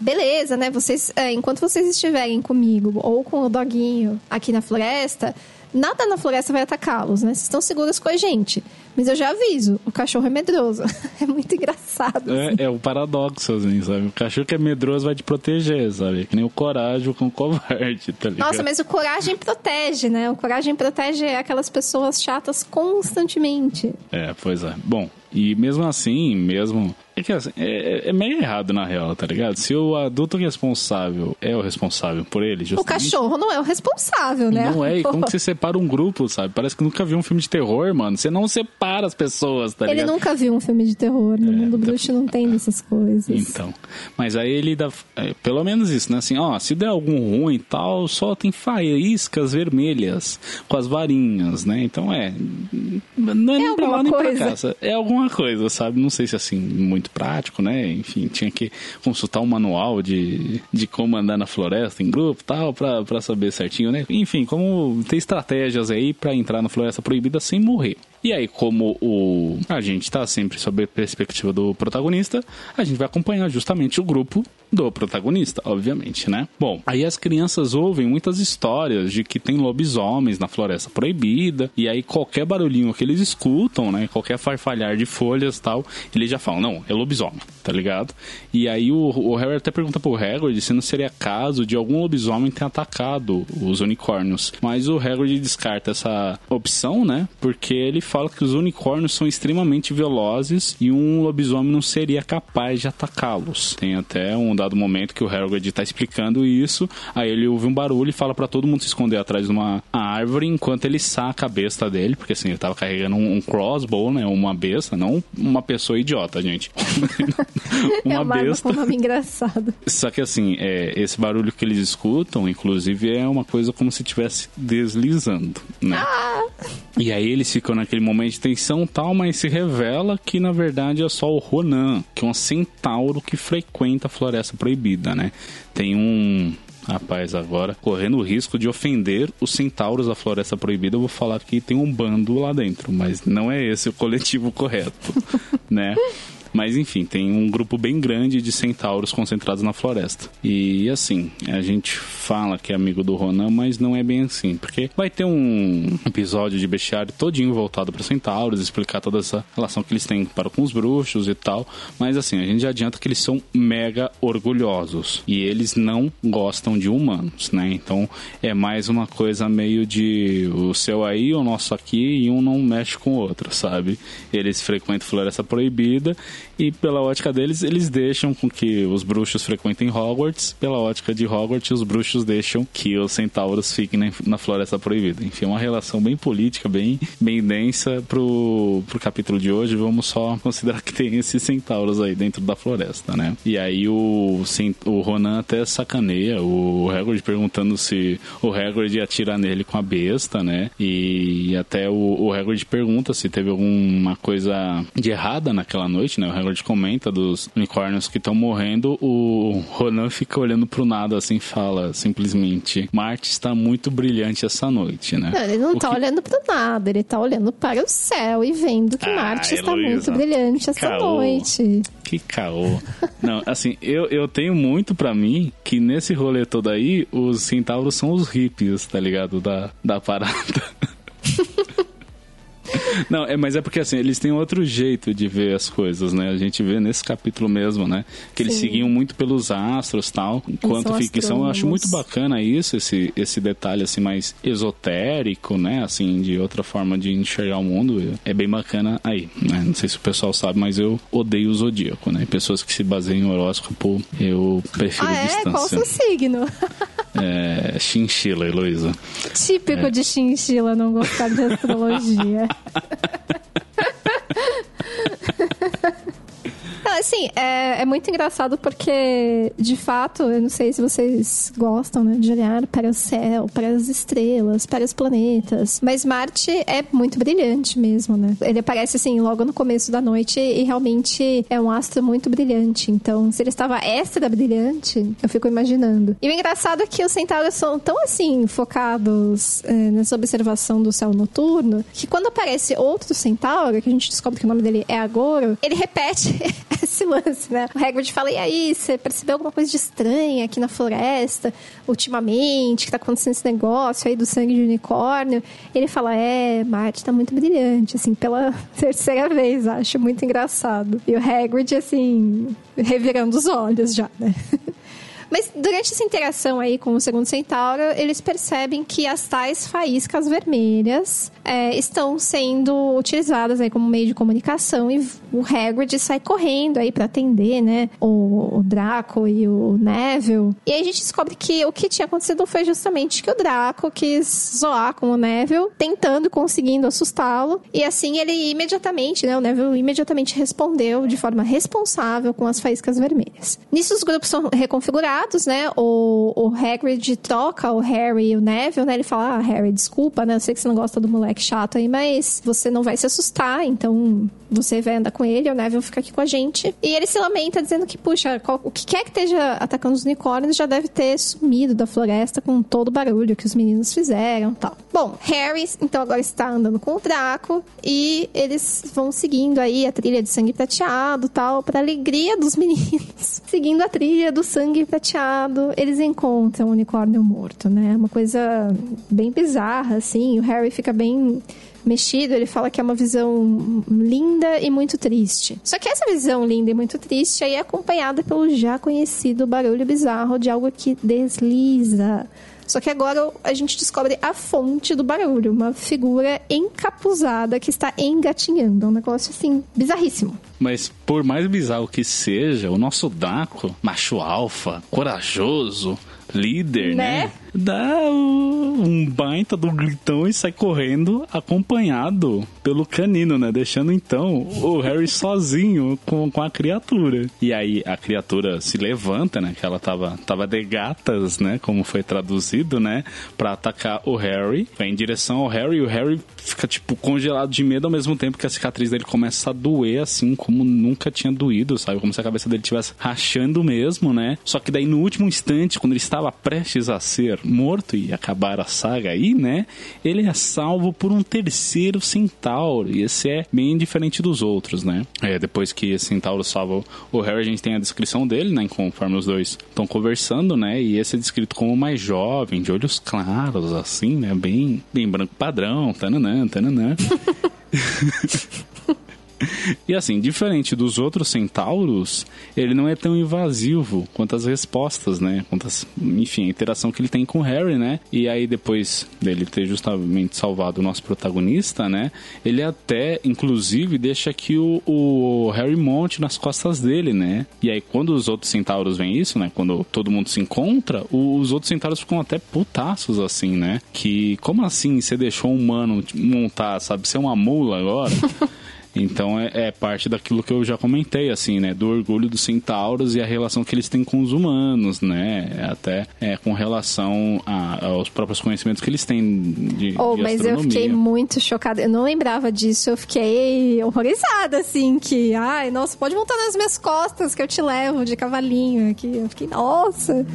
Beleza, né? Vocês, é, enquanto vocês estiverem comigo ou com o doguinho aqui na floresta, nada na floresta vai atacá-los, né? Vocês estão seguros com a gente. Mas eu já aviso, o cachorro é medroso. é muito engraçado. É, assim. é, o paradoxo, assim, sabe? O cachorro que é medroso vai te proteger, sabe? Que nem o coragem com o covarde, tá ligado? Nossa, mas o coragem protege, né? O coragem protege aquelas pessoas chatas constantemente. É, pois é. Bom, e mesmo assim, mesmo é que assim, é, é, meio errado na real, tá ligado? Se o adulto responsável é o responsável por ele, justamente... O cachorro não é o responsável, né? Não é, e como que você separa um grupo, sabe? Parece que nunca viu um filme de terror, mano. Você não separa as pessoas, tá ligado? Ele nunca viu um filme de terror. No é, mundo tá... bruxo não tem dessas coisas. Então. Mas aí ele dá... É, pelo menos isso, né? Assim, ó, se der algum ruim e tal, só tem faíscas vermelhas com as varinhas, né? Então é... Não é, é nem pra lá nem coisa. pra casa. É alguma coisa, sabe? Não sei se assim, muito prático, né? Enfim, tinha que consultar um manual de, de como andar na floresta em grupo tal, pra saber certinho, né? Enfim, como ter estratégias aí para entrar na floresta proibida sem morrer. E aí, como o a gente está sempre sob a perspectiva do protagonista, a gente vai acompanhar justamente o grupo do protagonista, obviamente, né? Bom, aí as crianças ouvem muitas histórias de que tem lobisomens na floresta proibida, e aí qualquer barulhinho que eles escutam, né? Qualquer farfalhar de folhas tal, eles já falam, não, é lobisomem, tá ligado? E aí o, o Harry até pergunta pro Hagrid se não seria caso de algum lobisomem ter atacado os unicórnios. Mas o Hagrid descarta essa opção, né? Porque ele fala que os unicórnios são extremamente velozes e um lobisomem não seria capaz de atacá-los. Tem até um dado momento que o Hagrid está explicando isso, aí ele ouve um barulho e fala para todo mundo se esconder atrás de uma árvore enquanto ele saca a besta dele, porque assim, ele tava carregando um, um crossbow, né, uma besta, não uma pessoa idiota, gente. uma é uma besta. Nome engraçado. Só que assim, é, esse barulho que eles escutam, inclusive, é uma coisa como se estivesse deslizando, né? Ah! E aí eles ficam naquele momento de tensão tal, mas se revela que na verdade é só o Ronan, que é um centauro que frequenta a Floresta Proibida, né? Tem um Rapaz, agora, correndo o risco de ofender os centauros da Floresta Proibida, eu vou falar que tem um bando lá dentro, mas não é esse o coletivo correto, né? Mas enfim, tem um grupo bem grande de centauros concentrados na floresta. E assim, a gente fala que é amigo do Ronan, mas não é bem assim. Porque vai ter um episódio de bestiário todinho voltado para centauros, explicar toda essa relação que eles têm para com os bruxos e tal. Mas assim, a gente já adianta que eles são mega orgulhosos. E eles não gostam de humanos, né? Então é mais uma coisa meio de o seu aí, o nosso aqui, e um não mexe com o outro, sabe? Eles frequentam floresta proibida e pela ótica deles, eles deixam com que os bruxos frequentem Hogwarts. Pela ótica de Hogwarts, os bruxos deixam que os centauros fiquem na Floresta Proibida. Enfim, é uma relação bem política, bem, bem densa pro, pro capítulo de hoje. Vamos só considerar que tem esses centauros aí dentro da floresta, né? E aí o, o Ronan até sacaneia o Hagrid perguntando se o Hagrid ia atirar nele com a besta, né? E até o, o Hagrid pergunta se teve alguma coisa de errada naquela noite, né? O Hagrid comenta dos unicórnios que estão morrendo, o Ronan fica olhando pro nada assim fala simplesmente: Marte está muito brilhante essa noite, né? Não, ele não o tá que... olhando pro nada, ele tá olhando para o céu e vendo que ah, Marte está muito brilhante essa caô. noite. Que caô. não, assim, eu, eu tenho muito para mim que nesse rolê todo aí, os centauros são os hippies, tá ligado? Da, da parada. Não, é, mas é porque assim, eles têm outro jeito de ver as coisas, né? A gente vê nesse capítulo mesmo, né? Que eles Sim. seguiam muito pelos astros tal. Enquanto ficção, eu acho muito bacana isso, esse, esse detalhe assim mais esotérico, né? Assim, de outra forma de enxergar o mundo. É bem bacana aí, né? Não sei se o pessoal sabe, mas eu odeio o zodíaco, né? Pessoas que se baseiam em horóscopo, eu prefiro ah, é? distância. Qual o seu signo? É, chinchila, Heloísa. Típico é. de chinchila não gostar de astrologia. assim, é, é muito engraçado porque, de fato, eu não sei se vocês gostam, né, de olhar para o céu, para as estrelas, para os planetas, mas Marte é muito brilhante mesmo, né? Ele aparece, assim, logo no começo da noite e realmente é um astro muito brilhante. Então, se ele estava extra brilhante, eu fico imaginando. E o engraçado é que os centauros são tão, assim, focados é, nessa observação do céu noturno, que quando aparece outro centauro, que a gente descobre que o nome dele é Agoro, ele repete esse lance, né? O Hagrid fala, e aí, você percebeu alguma coisa de estranha aqui na floresta, ultimamente, que tá acontecendo esse negócio aí do sangue de unicórnio? Ele fala, é, Marte tá muito brilhante, assim, pela terceira vez, acho muito engraçado. E o Hagrid, assim, revirando os olhos já, né? Mas durante essa interação aí com o segundo centauro, eles percebem que as tais faíscas vermelhas é, estão sendo utilizadas aí como meio de comunicação e o Hagrid sai correndo aí para atender, né, o, o, Draco e o Neville. E aí a gente descobre que o que tinha acontecido foi justamente que o Draco quis zoar com o Neville, tentando conseguindo assustá-lo. E assim ele imediatamente, né, o Neville imediatamente respondeu de forma responsável com as faíscas vermelhas. Nisso os grupos são reconfigurados né? O, o Hagrid troca o Harry e o Neville, né? Ele fala, ah, Harry, desculpa, né? Eu sei que você não gosta do moleque chato aí, mas você não vai se assustar, então você vai andar com ele, o Neville fica aqui com a gente. E ele se lamenta dizendo que, puxa, qual, o que quer que esteja atacando os unicórnios já deve ter sumido da floresta com todo o barulho que os meninos fizeram tal. Bom, Harry, então, agora está andando com o Draco e eles vão seguindo aí a trilha de sangue prateado tal, para alegria dos meninos. seguindo a trilha do sangue prateado, eles encontram o unicórnio morto, né? Uma coisa bem bizarra, assim. O Harry fica bem mexido, ele fala que é uma visão linda e muito triste. Só que essa visão linda e muito triste aí é acompanhada pelo já conhecido barulho bizarro de algo que desliza. Só que agora a gente descobre a fonte do barulho, uma figura encapuzada que está engatinhando. Um negócio assim, bizarríssimo. Mas por mais bizarro que seja, o nosso Daco, macho alfa, corajoso, líder, né? né? Dá um baita do gritão e sai correndo acompanhado pelo canino, né? Deixando então o Harry sozinho com, com a criatura. E aí a criatura se levanta, né? Que ela tava, tava de gatas, né? Como foi traduzido, né? Pra atacar o Harry. Vai em direção ao Harry e o Harry fica, tipo, congelado de medo ao mesmo tempo que a cicatriz dele começa a doer, assim, como nunca tinha doído, sabe? Como se a cabeça dele estivesse rachando mesmo, né? Só que daí no último instante, quando ele estava prestes a ser morto e acabar a saga aí, né? Ele é salvo por um terceiro centauro. E esse é bem diferente dos outros, né? É, depois que esse centauro salva o Harry, a gente tem a descrição dele, né? Conforme os dois estão conversando, né? E esse é descrito como mais jovem, de olhos claros, assim, né? Bem, bem branco padrão, tananã, tananã. E assim, diferente dos outros centauros, ele não é tão invasivo quanto as respostas, né? Quanto as, enfim, a interação que ele tem com o Harry, né? E aí, depois dele ter justamente salvado o nosso protagonista, né? Ele até, inclusive, deixa que o, o Harry monte nas costas dele, né? E aí, quando os outros centauros veem isso, né? Quando todo mundo se encontra, os outros centauros ficam até putaços, assim, né? Que, como assim você deixou um humano montar, sabe? Ser uma mula agora? Então é, é, parte daquilo que eu já comentei, assim, né? Do orgulho dos centauros e a relação que eles têm com os humanos, né? Até é, com relação a, aos próprios conhecimentos que eles têm de, oh, de mas eu fiquei muito chocada. Eu não lembrava disso. Eu fiquei horrorizada, assim, que, ai, nossa, pode montar nas minhas costas que eu te levo de cavalinho aqui. Eu fiquei, nossa,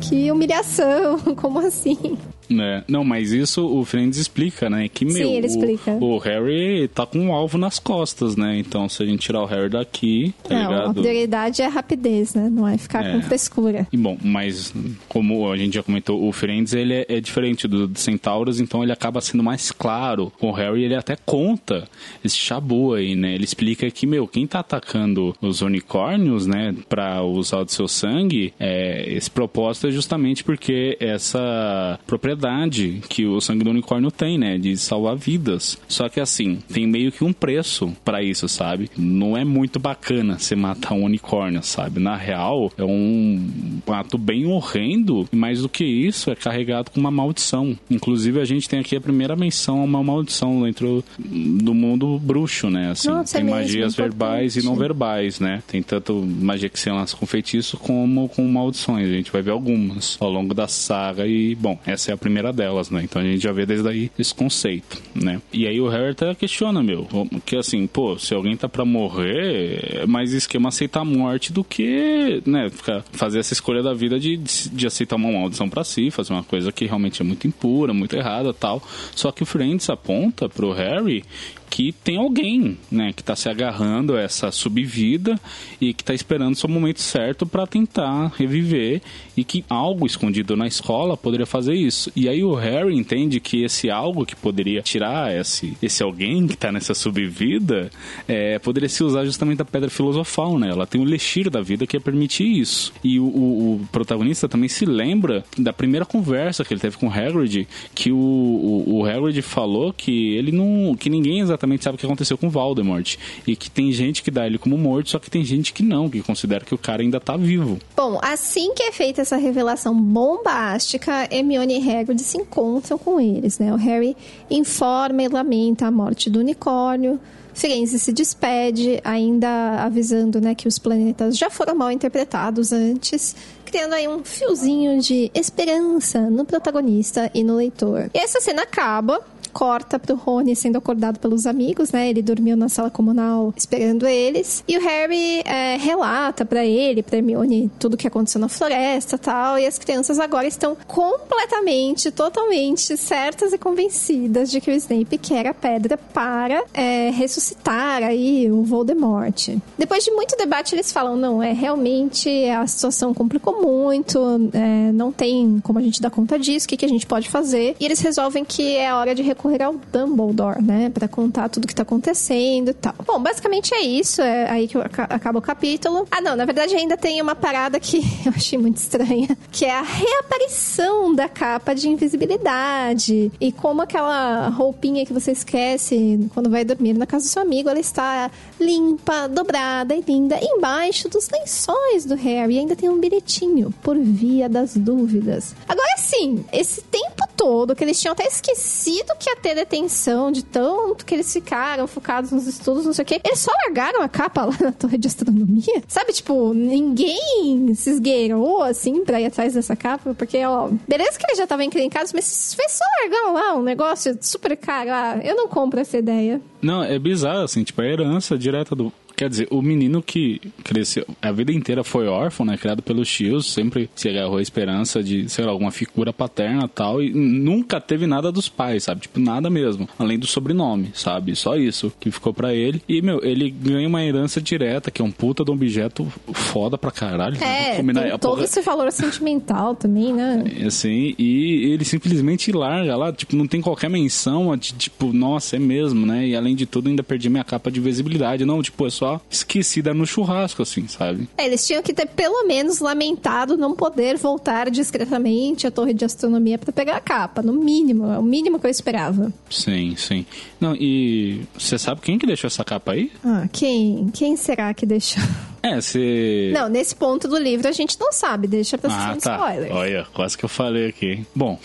que humilhação, como assim? É, não, mas isso o Friends explica, né? Que, meu, Sim, ele explica. O, o, Harry tá com um alvo nas costas, né? Então, se a gente tirar o Harry daqui, tá não, ligado? a prioridade é a rapidez, né? Não é ficar é. com frescura. E bom, mas como a gente já comentou, o Friends, ele é, é diferente do, do Centauros, então ele acaba sendo mais claro. O Harry, ele até conta esse chabu aí, né? Ele explica que, meu, quem tá atacando os unicórnios, né? Pra usar o seu sangue, é, esse propósito é justamente porque essa propriedade propriedade que o sangue do unicórnio tem, né? De salvar vidas. Só que assim, tem meio que um preço para isso, sabe? Não é muito bacana você matar um unicórnio, sabe? Na real, é um ato bem horrendo, e mais do que isso, é carregado com uma maldição. Inclusive, a gente tem aqui a primeira menção a uma maldição dentro do mundo bruxo, né? Assim, Nossa, tem é magias verbais e não verbais, né? Tem tanto magia que se lança com feitiço como com maldições. A gente vai ver algumas ao longo da saga e, bom, essa é a primeira delas, né? Então a gente já vê desde aí esse conceito, né? E aí o Harry até questiona, meu, que assim, pô, se alguém tá pra morrer, é mais esquema aceitar a morte do que, né, ficar, fazer essa escolha da vida de, de aceitar uma maldição para si, fazer uma coisa que realmente é muito impura, muito errada tal. Só que o Friends aponta pro Harry que tem alguém, né, que está se agarrando a essa subvida e que está esperando o seu momento certo para tentar reviver e que algo escondido na escola poderia fazer isso. E aí o Harry entende que esse algo que poderia tirar esse, esse alguém que está nessa subvida é, poderia se usar justamente a pedra filosofal, né? Ela tem o elixir da vida que ia permitir isso. E o, o, o, protagonista também se lembra da primeira conversa que ele teve com o Hagrid, que o, o, o Hagrid falou que ele não, que ninguém exatamente exatamente sabe o que aconteceu com Voldemort. E que tem gente que dá ele como morto, só que tem gente que não, que considera que o cara ainda tá vivo. Bom, assim que é feita essa revelação bombástica, Hermione e Hagrid se encontram com eles, né? O Harry informa e lamenta a morte do unicórnio. Firenze se despede, ainda avisando né, que os planetas já foram mal interpretados antes, criando aí um fiozinho de esperança no protagonista e no leitor. E essa cena acaba corta pro Rony sendo acordado pelos amigos, né? Ele dormiu na sala comunal esperando eles. E o Harry é, relata para ele, pra Hermione, tudo que aconteceu na floresta tal. E as crianças agora estão completamente, totalmente certas e convencidas de que o Snape quer a pedra para é, ressuscitar aí o Voldemort. Depois de muito debate, eles falam: não, é realmente a situação complicou muito, é, não tem como a gente dar conta disso, o que, que a gente pode fazer. E eles resolvem que é hora de correr ao Dumbledore, né? Pra contar tudo que tá acontecendo e tal. Bom, basicamente é isso. É aí que acaba o capítulo. Ah, não, na verdade ainda tem uma parada que eu achei muito estranha, que é a reaparição da capa de invisibilidade. E como aquela roupinha que você esquece quando vai dormir na casa do seu amigo, ela está limpa, dobrada e linda embaixo dos lençóis do Harry. E ainda tem um bilhetinho por via das dúvidas. Agora sim, esse tempo todo que eles tinham até esquecido que ter detenção de tanto que eles ficaram focados nos estudos, não sei o quê. Eles só largaram a capa lá na torre de astronomia. Sabe, tipo, ninguém se esgueirou assim pra ir atrás dessa capa, porque, ó, beleza que eles já estavam encrencados, mas fez só largar lá um negócio super caro. Ah, eu não compro essa ideia. Não, é bizarro, assim, tipo, a herança direta do, Quer dizer, o menino que cresceu, a vida inteira foi órfão, né? Criado pelos tios, sempre se agarrou a esperança de, sei lá, alguma figura paterna tal, e nunca teve nada dos pais, sabe? Tipo, nada mesmo. Além do sobrenome, sabe? Só isso que ficou para ele. E, meu, ele ganha uma herança direta, que é um puta de um objeto foda pra caralho. É, combinar, tem todo porra... esse valor sentimental também, né? É, assim, e ele simplesmente larga lá, tipo, não tem qualquer menção de, tipo, nossa, é mesmo, né? E além de tudo, ainda perdi minha capa de visibilidade. Não, tipo, é só só esquecida no churrasco, assim, sabe? É, eles tinham que ter pelo menos lamentado não poder voltar discretamente à torre de astronomia para pegar a capa, no mínimo, é o mínimo que eu esperava. Sim, sim. Não, e você sabe quem que deixou essa capa aí? Ah, quem? Quem será que deixou? É, se. Não, nesse ponto do livro a gente não sabe, deixa pra ah, tá. spoiler. Olha, quase que eu falei aqui. Bom,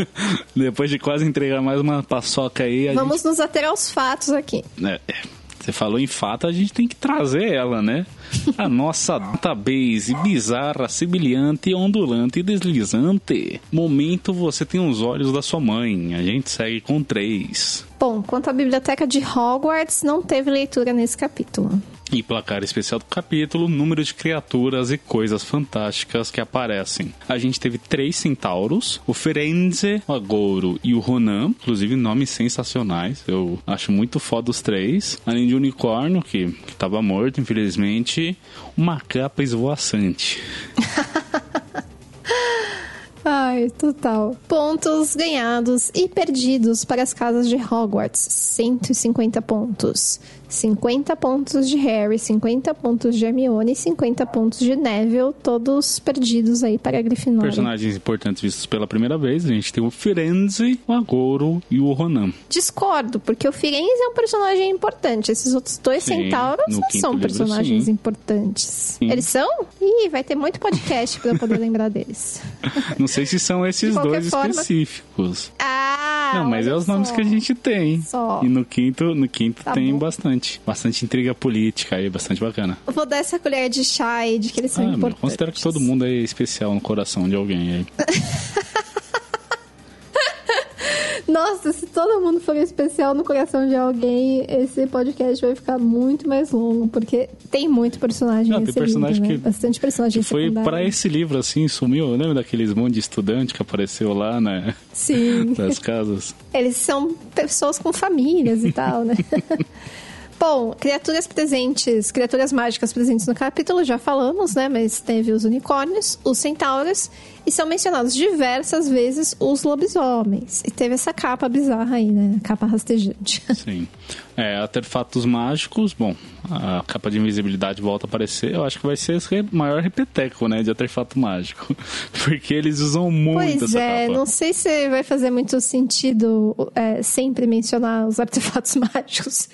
depois de quase entregar mais uma paçoca aí. Vamos gente... nos ater aos fatos aqui. É, é. Você falou em fato, a gente tem que trazer ela, né? A nossa database bizarra, sibiliante, ondulante e deslizante. Momento você tem os olhos da sua mãe. A gente segue com três. Bom, quanto à biblioteca de Hogwarts, não teve leitura nesse capítulo. E placar especial do capítulo, número de criaturas e coisas fantásticas que aparecem. A gente teve três centauros, o Ferenze, o Agouro e o Ronan, inclusive nomes sensacionais, eu acho muito foda os três. Além de unicórnio, que, que tava morto, infelizmente, uma capa esvoaçante. Ai, total. Pontos ganhados e perdidos para as casas de Hogwarts: 150 pontos. 50 pontos de Harry, 50 pontos de Hermione e 50 pontos de Neville, todos perdidos aí para a Grifinória. Personagens importantes vistos pela primeira vez, a gente tem o Firenze, o Agouro e o Ronan. Discordo, porque o Firenze é um personagem importante, esses outros dois sim, centauros não são livro, personagens sim. importantes. Sim. Eles são? Ih, vai ter muito podcast para eu poder lembrar deles. Não sei se são esses dois forma... específicos. Ah, Não, mas é os nomes que a gente tem. Só. E no quinto, no quinto tá tem bom. bastante bastante. Bastante intriga política aí, bastante bacana. Eu vou dar essa colher de chá aí de que eles são ah, importantes. Considero que todo mundo é especial no coração de alguém aí. Nossa, se todo mundo for especial no coração de alguém, esse podcast vai ficar muito mais longo, porque tem muito personagem Não, tem personagem livro, né? que Bastante personagem que foi para esse livro, assim, sumiu. Lembra daqueles monte de estudante que apareceu lá, né? Sim. Das casas. Eles são pessoas com famílias e tal, né? Bom, criaturas presentes, criaturas mágicas presentes no capítulo, já falamos, né? Mas teve os unicórnios, os centauros e são mencionados diversas vezes os lobisomens. E teve essa capa bizarra aí, né? Capa rastejante. Sim. É, artefatos mágicos, bom, a capa de invisibilidade volta a aparecer. Eu acho que vai ser esse maior repeteco, né, de artefato mágico. Porque eles usam muito pois essa é, capa. não sei se vai fazer muito sentido é, sempre mencionar os artefatos mágicos.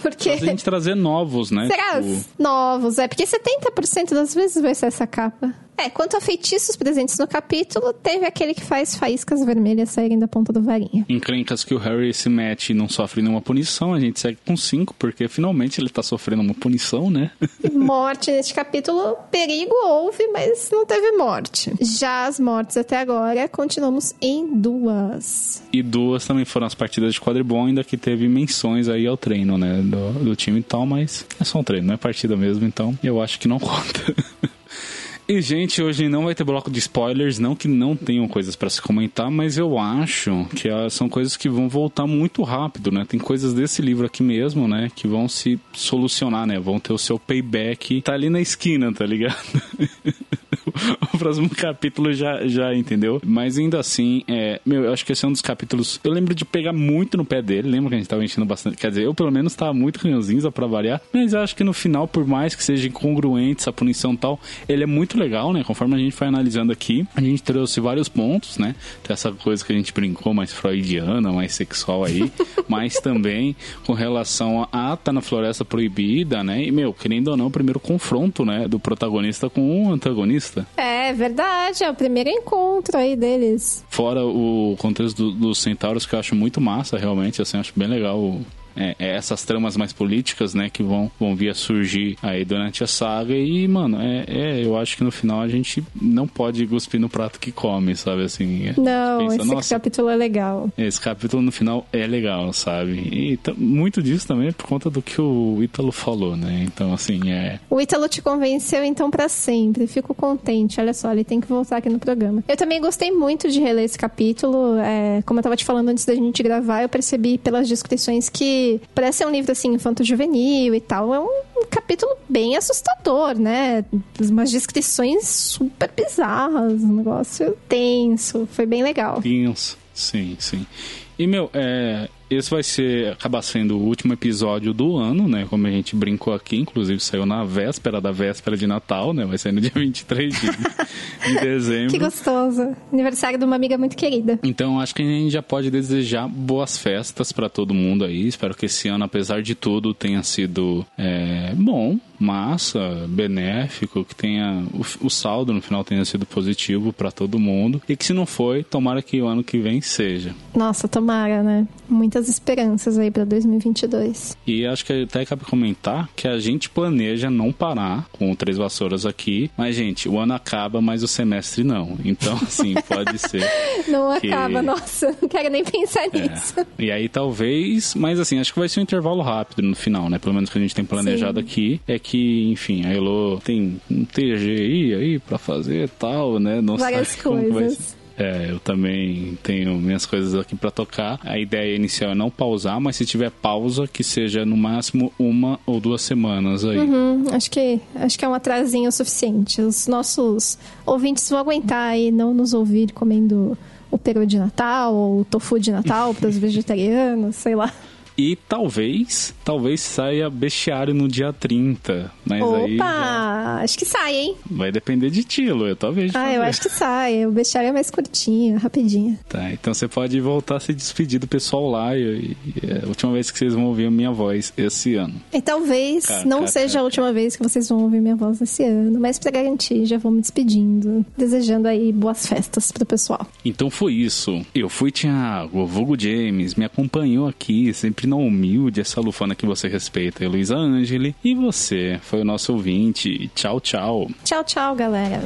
Porque. Mas a gente trazer novos, né? Será? Tipo... Novos, é. Porque 70% das vezes vai ser essa capa. É, quanto a feitiços presentes no capítulo, teve aquele que faz faíscas vermelhas saírem da ponta do varinha. Encrencas que o Harry se mete e não sofre nenhuma punição, a gente segue com 5, porque finalmente ele tá sofrendo uma punição, né? morte neste capítulo, perigo houve, mas não teve morte. Já as mortes até agora, continuamos em duas. E duas também foram as partidas de quadribol, ainda que teve menções aí ao treino, né, do, do time e tal, mas é só um treino, não é partida mesmo, então eu acho que não conta. E, gente, hoje não vai ter bloco de spoilers, não que não tenham coisas para se comentar, mas eu acho que ah, são coisas que vão voltar muito rápido, né? Tem coisas desse livro aqui mesmo, né? Que vão se solucionar, né? Vão ter o seu payback. Tá ali na esquina, tá ligado? o próximo capítulo já, já entendeu? Mas ainda assim, é, meu, eu acho que esse é um dos capítulos. Eu lembro de pegar muito no pé dele. Lembro que a gente tava enchendo bastante. Quer dizer, eu pelo menos tava muito ranzinza pra variar. Mas eu acho que no final, por mais que seja incongruente essa punição e tal, ele é muito legal, né? Conforme a gente foi analisando aqui, a gente trouxe vários pontos, né? Tem essa coisa que a gente brincou mais freudiana, mais sexual aí. mas também com relação a tá na floresta proibida, né? E, meu, querendo ou não, o primeiro confronto, né? Do protagonista com o antagonista. É verdade, é o primeiro encontro aí deles. Fora o contexto dos do centauros, que eu acho muito massa, realmente, assim, acho bem legal é, é, essas tramas mais políticas, né, que vão, vão vir a surgir aí durante a saga. E, mano, é, é eu acho que no final a gente não pode cuspir no prato que come, sabe? Assim, não, pensa, esse capítulo é legal. Esse capítulo no final é legal, sabe? E muito disso também é por conta do que o Ítalo falou, né? Então, assim, é. O Ítalo te convenceu, então, para sempre. Fico contente. Olha só, ele tem que voltar aqui no programa. Eu também gostei muito de reler esse capítulo. É, como eu tava te falando antes da gente gravar, eu percebi pelas descrições que parece ser um livro assim infanto-juvenil e tal. É um capítulo bem assustador, né? Umas descrições super bizarras, um negócio tenso. Foi bem legal. Tenso, sim, sim. E, meu, é, esse vai ser acabar sendo o último episódio do ano, né? Como a gente brincou aqui, inclusive saiu na véspera da véspera de Natal, né? Vai sair no dia 23 de, de dezembro. Que gostoso. Aniversário de uma amiga muito querida. Então acho que a gente já pode desejar boas festas para todo mundo aí. Espero que esse ano, apesar de tudo, tenha sido é, bom, massa, benéfico, que tenha o, o saldo no final tenha sido positivo para todo mundo e que se não foi, tomara que o ano que vem seja. Nossa, tomara, né? Muitas esperanças aí para 2022. E acho que até cabe comentar que a gente planeja não parar com Três Vassouras aqui, mas gente, o ano acaba, mas o semestre não. Então, assim, pode ser. não que... acaba, nossa, não quero nem pensar é. nisso. E aí talvez, mas assim, acho que vai ser um intervalo rápido no final, né? Pelo menos que a gente tem planejado Sim. aqui, é que enfim, a Elo tem um TGI aí pra fazer e tal, né? Não Várias coisas. É, eu também tenho minhas coisas aqui para tocar. A ideia inicial é não pausar, mas se tiver pausa, que seja no máximo uma ou duas semanas aí. Uhum, acho que acho que é um atrasinho suficiente. Os nossos ouvintes vão aguentar e não nos ouvir comendo o peru de Natal ou o tofu de Natal para os vegetarianos, sei lá. E talvez, talvez saia bestiário no dia 30. Mas Opa, aí. Já... acho que sai, hein? Vai depender de ti, Lu, talvez. Ah, eu acho que sai. O bestiário é mais curtinho, rapidinho. Tá, então você pode voltar a se despedir do pessoal lá. E, é a última vez que vocês vão ouvir a minha voz esse ano. E talvez não seja a última vez que vocês vão ouvir minha voz esse ano, mas para garantir, já vou me despedindo. Desejando aí boas festas pro pessoal. Então foi isso. Eu fui Thiago, vulgo James, me acompanhou aqui, sempre não humilde, essa lufana que você respeita, Luísa Angeli. E você foi o nosso ouvinte. Tchau, tchau. Tchau, tchau, galera.